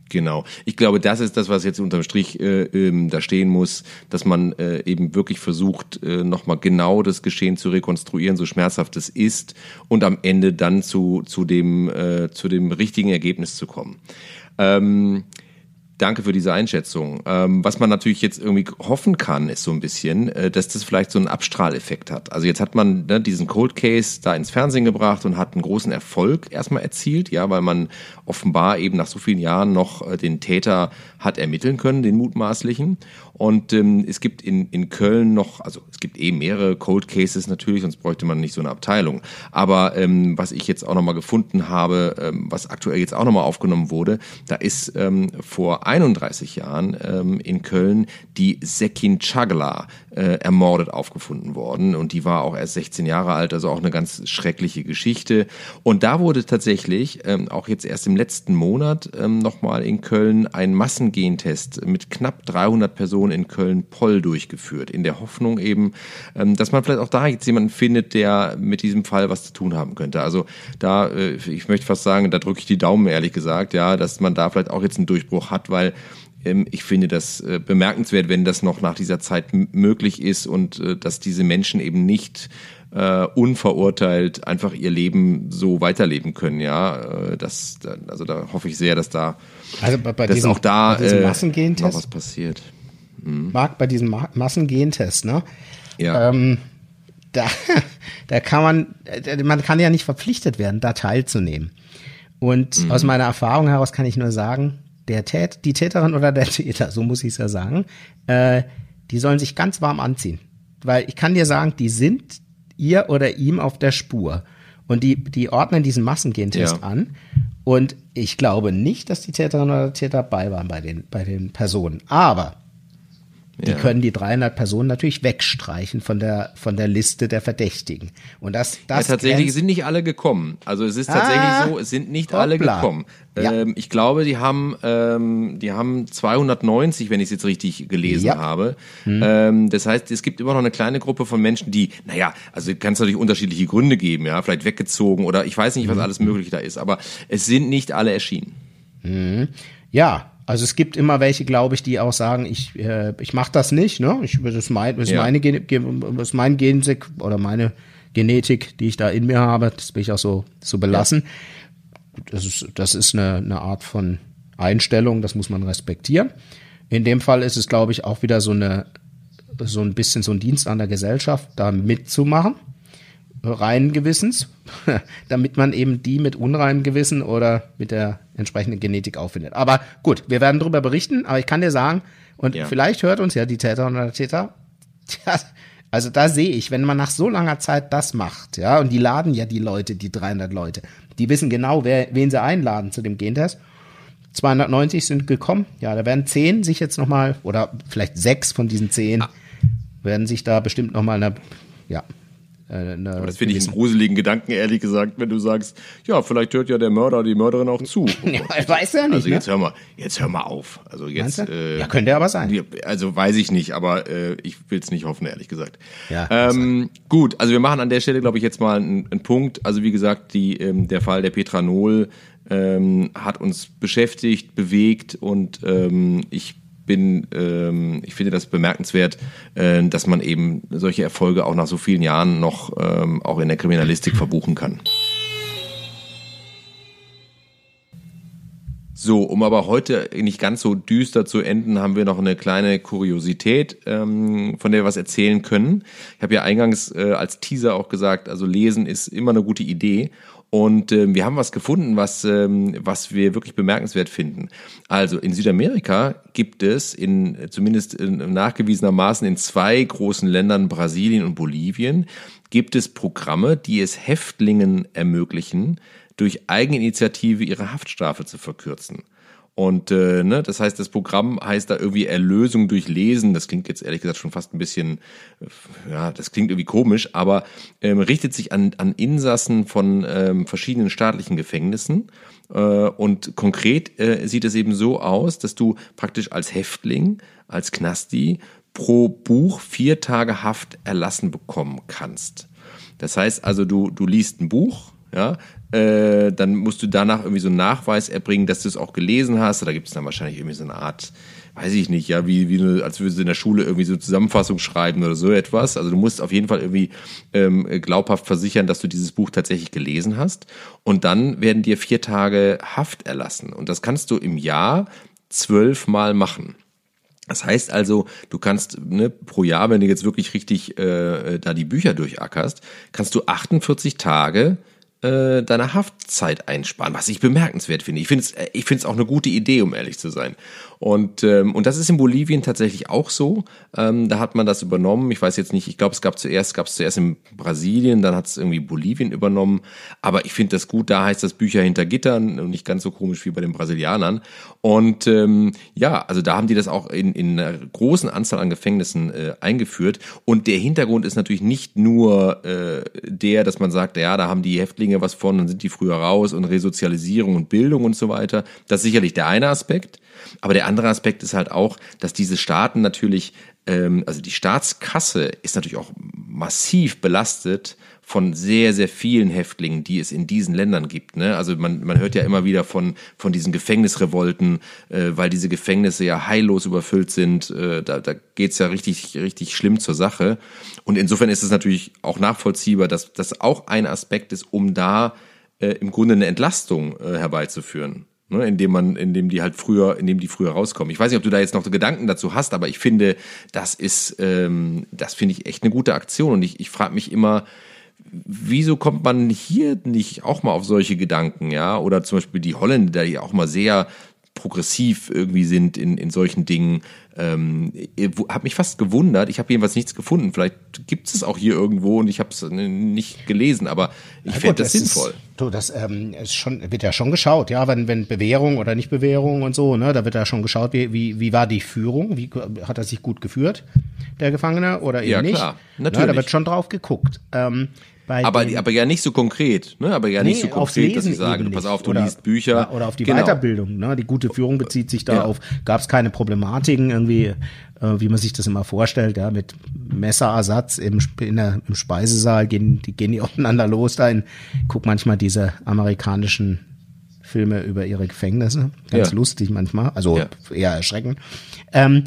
Genau. Ich glaube, das ist das, was jetzt unterm Strich äh, ähm, da stehen muss, dass man äh, eben wirklich versucht, äh, nochmal genau das Geschehen zu rekonstruieren, so schmerzhaft es ist, und am Ende dann zu, zu, dem, äh, zu dem richtigen Ergebnis zu kommen. Ähm, Danke für diese Einschätzung. Ähm, was man natürlich jetzt irgendwie hoffen kann, ist so ein bisschen, äh, dass das vielleicht so einen Abstrahleffekt hat. Also jetzt hat man ne, diesen Cold Case da ins Fernsehen gebracht und hat einen großen Erfolg erstmal erzielt, ja, weil man offenbar eben nach so vielen Jahren noch äh, den Täter hat ermitteln können, den mutmaßlichen. Und ähm, es gibt in, in Köln noch, also es gibt eh mehrere Cold Cases natürlich, sonst bräuchte man nicht so eine Abteilung. Aber ähm, was ich jetzt auch nochmal gefunden habe, ähm, was aktuell jetzt auch nochmal aufgenommen wurde, da ist ähm, vor 31 Jahren ähm, in Köln die Sekin Chagla äh, ermordet aufgefunden worden. Und die war auch erst 16 Jahre alt, also auch eine ganz schreckliche Geschichte. Und da wurde tatsächlich ähm, auch jetzt erst im letzten Monat ähm, nochmal in Köln ein Massengentest mit knapp 300 Personen Station in Köln-Poll durchgeführt, in der Hoffnung eben, ähm, dass man vielleicht auch da jetzt jemanden findet, der mit diesem Fall was zu tun haben könnte. Also da, äh, ich möchte fast sagen, da drücke ich die Daumen, ehrlich gesagt, ja, dass man da vielleicht auch jetzt einen Durchbruch hat, weil ähm, ich finde das äh, bemerkenswert, wenn das noch nach dieser Zeit möglich ist und äh, dass diese Menschen eben nicht äh, unverurteilt einfach ihr Leben so weiterleben können. Ja, das, also da hoffe ich sehr, dass da, also bei, bei dass diesem, auch da bei äh, noch was passiert. Mhm. Marc, bei diesem Ma Massengentest, ne? Ja. Ähm, da, da kann man, man kann ja nicht verpflichtet werden, da teilzunehmen. Und mhm. aus meiner Erfahrung heraus kann ich nur sagen, der Tät, die Täterin oder der Täter, so muss ich es ja sagen, äh, die sollen sich ganz warm anziehen. Weil ich kann dir sagen, die sind ihr oder ihm auf der Spur. Und die, die ordnen diesen Massengentest ja. an. Und ich glaube nicht, dass die Täterin oder der Täter bei waren bei den, bei den Personen. Aber die ja. können die 300 Personen natürlich wegstreichen von der von der Liste der Verdächtigen. Und das, das ja, tatsächlich sind nicht alle gekommen. Also es ist tatsächlich ah, so, es sind nicht hoppla. alle gekommen. Ja. Ähm, ich glaube, die haben ähm, die haben 290, wenn ich es jetzt richtig gelesen habe. Hm. Ähm, das heißt, es gibt immer noch eine kleine Gruppe von Menschen, die, naja, also kann es natürlich unterschiedliche Gründe geben, ja, vielleicht weggezogen oder ich weiß nicht, was hm. alles möglich da ist, aber es sind nicht alle erschienen. Hm. Ja, also es gibt immer welche, glaube ich, die auch sagen, ich, äh, ich mache das nicht, ne? Ich, das ist mein, das ist ja. meine das ist mein Gensek oder meine Genetik, die ich da in mir habe. Das bin ich auch so, so belassen. Ja. Das ist, das ist eine, eine Art von Einstellung, das muss man respektieren. In dem Fall ist es, glaube ich, auch wieder so eine, so ein bisschen so ein Dienst an der Gesellschaft, da mitzumachen reinen Gewissens, damit man eben die mit unreinem Gewissen oder mit der entsprechenden Genetik auffindet. Aber gut, wir werden darüber berichten, aber ich kann dir sagen, und ja. vielleicht hört uns ja die Täter oder der Täter, tja, also da sehe ich, wenn man nach so langer Zeit das macht, ja, und die laden ja die Leute, die 300 Leute, die wissen genau, wer, wen sie einladen zu dem Gentest. 290 sind gekommen, ja, da werden 10 sich jetzt nochmal, oder vielleicht sechs von diesen 10 ah. werden sich da bestimmt nochmal ja, äh, Aber das finde ich einen gruseligen Gedanken, ehrlich gesagt, wenn du sagst, ja, vielleicht hört ja der Mörder die Mörderin auch zu. Ja, weiß ja nicht. Also jetzt ne? hör mal, jetzt hör mal auf. Also jetzt. Äh, ja, könnte aber sein. Also weiß ich nicht, aber äh, ich will es nicht hoffen, ehrlich gesagt. Ja. Ähm, gut, also wir machen an der Stelle, glaube ich, jetzt mal einen, einen Punkt. Also wie gesagt, die, ähm, der Fall der Petra Nohl ähm, hat uns beschäftigt, bewegt und ähm, ich bin, ähm, ich finde das bemerkenswert, äh, dass man eben solche Erfolge auch nach so vielen Jahren noch ähm, auch in der Kriminalistik verbuchen kann. So, um aber heute nicht ganz so düster zu enden, haben wir noch eine kleine Kuriosität, ähm, von der wir was erzählen können. Ich habe ja eingangs äh, als Teaser auch gesagt, also lesen ist immer eine gute Idee. Und äh, wir haben was gefunden, was, ähm, was wir wirklich bemerkenswert finden. Also in Südamerika gibt es in zumindest in, nachgewiesenermaßen in zwei großen Ländern, Brasilien und Bolivien, gibt es Programme, die es Häftlingen ermöglichen, durch Eigeninitiative ihre Haftstrafe zu verkürzen. Und äh, ne, das heißt, das Programm heißt da irgendwie Erlösung durch Lesen. Das klingt jetzt ehrlich gesagt schon fast ein bisschen, äh, ja, das klingt irgendwie komisch, aber ähm, richtet sich an, an Insassen von ähm, verschiedenen staatlichen Gefängnissen. Äh, und konkret äh, sieht es eben so aus, dass du praktisch als Häftling, als Knasti pro Buch vier Tage Haft erlassen bekommen kannst. Das heißt also, du, du liest ein Buch, ja, äh, dann musst du danach irgendwie so einen Nachweis erbringen, dass du es auch gelesen hast. Da gibt es dann wahrscheinlich irgendwie so eine Art, weiß ich nicht, ja, wie, wie du, als würdest du in der Schule irgendwie so Zusammenfassung schreiben oder so etwas. Also du musst auf jeden Fall irgendwie ähm, glaubhaft versichern, dass du dieses Buch tatsächlich gelesen hast. Und dann werden dir vier Tage Haft erlassen. Und das kannst du im Jahr zwölfmal machen. Das heißt also, du kannst ne, pro Jahr, wenn du jetzt wirklich richtig äh, da die Bücher durchackerst, kannst du 48 Tage äh, deine Haftzeit einsparen, was ich bemerkenswert finde. Ich finde es ich finde es auch eine gute Idee, um ehrlich zu sein. Und, ähm, und das ist in Bolivien tatsächlich auch so. Ähm, da hat man das übernommen. Ich weiß jetzt nicht, ich glaube, es gab zuerst, gab es zuerst in Brasilien, dann hat es irgendwie Bolivien übernommen. Aber ich finde das gut, da heißt das Bücher hinter Gittern und nicht ganz so komisch wie bei den Brasilianern. Und ähm, ja, also da haben die das auch in, in einer großen Anzahl an Gefängnissen äh, eingeführt. Und der Hintergrund ist natürlich nicht nur äh, der, dass man sagt, ja, da haben die Häftlinge was von, dann sind die früher raus und Resozialisierung und Bildung und so weiter. Das ist sicherlich der eine Aspekt. Aber der andere Aspekt ist halt auch, dass diese Staaten natürlich, ähm, also die Staatskasse ist natürlich auch massiv belastet von sehr, sehr vielen Häftlingen, die es in diesen Ländern gibt. Ne? Also man, man hört ja immer wieder von, von diesen Gefängnisrevolten, äh, weil diese Gefängnisse ja heillos überfüllt sind. Äh, da da geht's ja richtig, richtig schlimm zur Sache. Und insofern ist es natürlich auch nachvollziehbar, dass das auch ein Aspekt ist, um da äh, im Grunde eine Entlastung äh, herbeizuführen ne, indem man, indem die halt früher, indem die früher rauskommen. Ich weiß nicht, ob du da jetzt noch Gedanken dazu hast, aber ich finde, das ist, ähm, das finde ich echt eine gute Aktion und ich, ich frage mich immer, wieso kommt man hier nicht auch mal auf solche Gedanken, ja? Oder zum Beispiel die Holländer, die auch mal sehr progressiv irgendwie sind in, in solchen Dingen. Ähm, habe mich fast gewundert. Ich habe jedenfalls nichts gefunden. Vielleicht gibt es auch hier irgendwo und ich habe es nicht gelesen, aber ich ja, fände das sinnvoll. Ist, du, das ähm, ist schon, wird ja schon geschaut, ja, wenn, wenn Bewährung oder nicht Bewährung und so, ne, da wird ja schon geschaut, wie, wie, wie war die Führung, wie hat er sich gut geführt, der Gefangene, oder eben ja, nicht. Klar, natürlich. Na, da wird schon drauf geguckt. Ähm, aber, aber ja nicht so konkret, ne? Aber ja nee, nicht so konkret, dass ich sage, pass auf, du oder, liest Bücher. Oder auf die genau. Weiterbildung, ne? Die gute Führung bezieht sich darauf. Ja. Gab es keine Problematiken irgendwie, äh, wie man sich das immer vorstellt, ja, mit Messerersatz im, in der, im Speisesaal gehen die, gehen die aufeinander los da in, guck manchmal diese amerikanischen Filme über ihre Gefängnisse. Ganz ja. lustig manchmal, also ja. eher erschreckend. Ähm,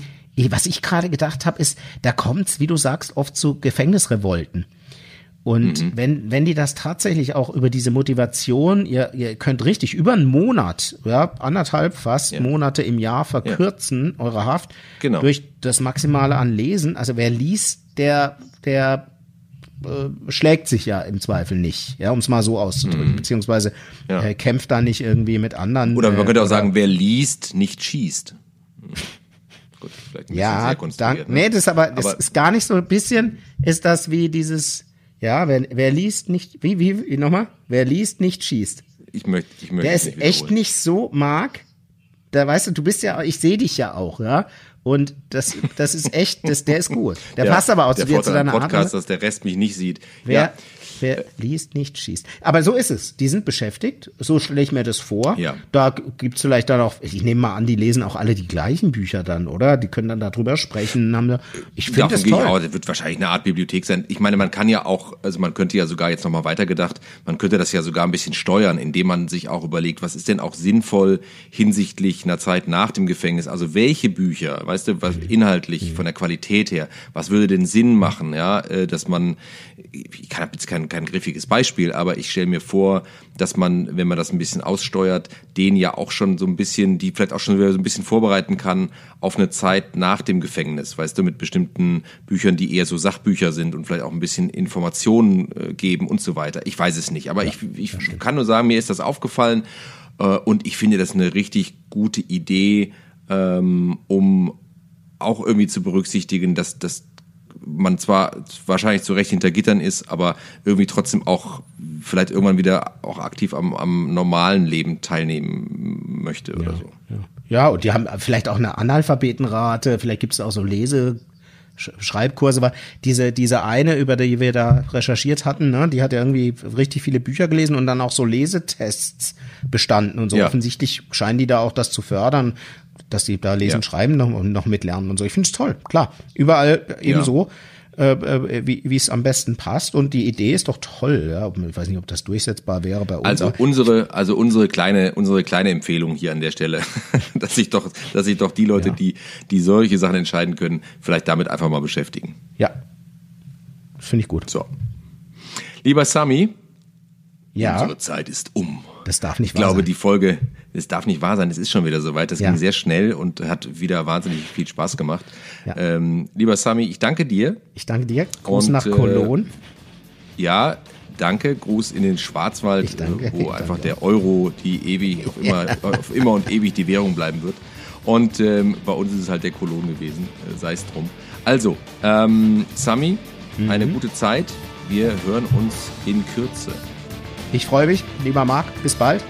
was ich gerade gedacht habe, ist, da kommt's, wie du sagst, oft zu Gefängnisrevolten. Und mhm. wenn, wenn die das tatsächlich auch über diese Motivation, ihr, ihr könnt richtig über einen Monat, ja, anderthalb fast ja. Monate im Jahr verkürzen, ja. eure Haft, genau. durch das Maximale an Lesen. Also wer liest, der, der äh, schlägt sich ja im Zweifel nicht, ja, um es mal so auszudrücken, mhm. beziehungsweise ja. äh, kämpft da nicht irgendwie mit anderen. Oder man könnte auch sagen, wer liest, nicht schießt. Gut, vielleicht ein ja, dann, ne? nee, das ist aber, das aber ist gar nicht so ein bisschen, ist das wie dieses, ja, wer, wer liest nicht, wie, wie, wie nochmal? Wer liest, nicht schießt. Ich möchte, ich möchte. Der ist nicht echt nicht so, Marc. Da weißt du, du bist ja, ich sehe dich ja auch, ja. Und das, das ist echt, das, der ist gut. Der ja, passt aber auch zu dir, zu deiner Podcast, Art. dass der Rest mich nicht sieht. Wer, ja. Wer liest, nicht schießt. Aber so ist es. Die sind beschäftigt. So stelle ich mir das vor. Ja. Da gibt's vielleicht dann auch, ich nehme mal an, die lesen auch alle die gleichen Bücher dann, oder? Die können dann darüber sprechen. Haben da, ich finde das toll. Auch, das wird wahrscheinlich eine Art Bibliothek sein. Ich meine, man kann ja auch, also man könnte ja sogar jetzt nochmal weitergedacht, man könnte das ja sogar ein bisschen steuern, indem man sich auch überlegt, was ist denn auch sinnvoll hinsichtlich einer Zeit nach dem Gefängnis? Also welche Bücher, weißt du, was inhaltlich von der Qualität her, was würde denn Sinn machen, ja, äh, dass man, ich habe jetzt kein, kein griffiges Beispiel, aber ich stelle mir vor, dass man, wenn man das ein bisschen aussteuert, den ja auch schon so ein bisschen, die vielleicht auch schon wieder so ein bisschen vorbereiten kann auf eine Zeit nach dem Gefängnis, weißt du, mit bestimmten Büchern, die eher so Sachbücher sind und vielleicht auch ein bisschen Informationen äh, geben und so weiter. Ich weiß es nicht, aber ja, ich, ich kann nur sagen, mir ist das aufgefallen äh, und ich finde das eine richtig gute Idee, ähm, um auch irgendwie zu berücksichtigen, dass, dass man zwar wahrscheinlich zu Recht hinter Gittern ist, aber irgendwie trotzdem auch vielleicht irgendwann wieder auch aktiv am, am normalen Leben teilnehmen möchte oder ja, so. Ja. ja, und die haben vielleicht auch eine Analphabetenrate, vielleicht gibt es auch so Lese. Schreibkurse war diese diese eine über die wir da recherchiert hatten ne die hat ja irgendwie richtig viele Bücher gelesen und dann auch so Lesetests bestanden und so ja. offensichtlich scheinen die da auch das zu fördern dass die da lesen, ja. schreiben noch, noch mitlernen und so. Ich finde es toll, klar. Überall eben ja. so, äh, äh, wie wie es am besten passt. Und die Idee ist doch toll. Ja? Ich weiß nicht, ob das durchsetzbar wäre bei uns. Also unsere, also unsere kleine, unsere kleine Empfehlung hier an der Stelle, dass sich doch, dass sich doch die Leute, ja. die, die solche Sachen entscheiden können, vielleicht damit einfach mal beschäftigen. Ja. Finde ich gut. So. Lieber Sami, ja. unsere Zeit ist um. Das darf nicht wahr Ich glaube, sein. die Folge, es darf nicht wahr sein, es ist schon wieder soweit. Das ja. ging sehr schnell und hat wieder wahnsinnig viel Spaß gemacht. Ja. Ähm, lieber Sami, ich danke dir. Ich danke dir. Gruß und, nach Cologne. Äh, ja, danke. Gruß in den Schwarzwald, danke, wo einfach danke. der Euro die ewig, auf immer, auf immer und ewig die Währung bleiben wird. Und ähm, bei uns ist es halt der Kolon gewesen, äh, sei es drum. Also, ähm, Sami, mhm. eine gute Zeit. Wir hören uns in Kürze. Ich freue mich, lieber Marc. Bis bald.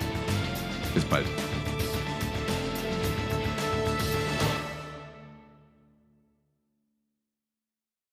Bis bald.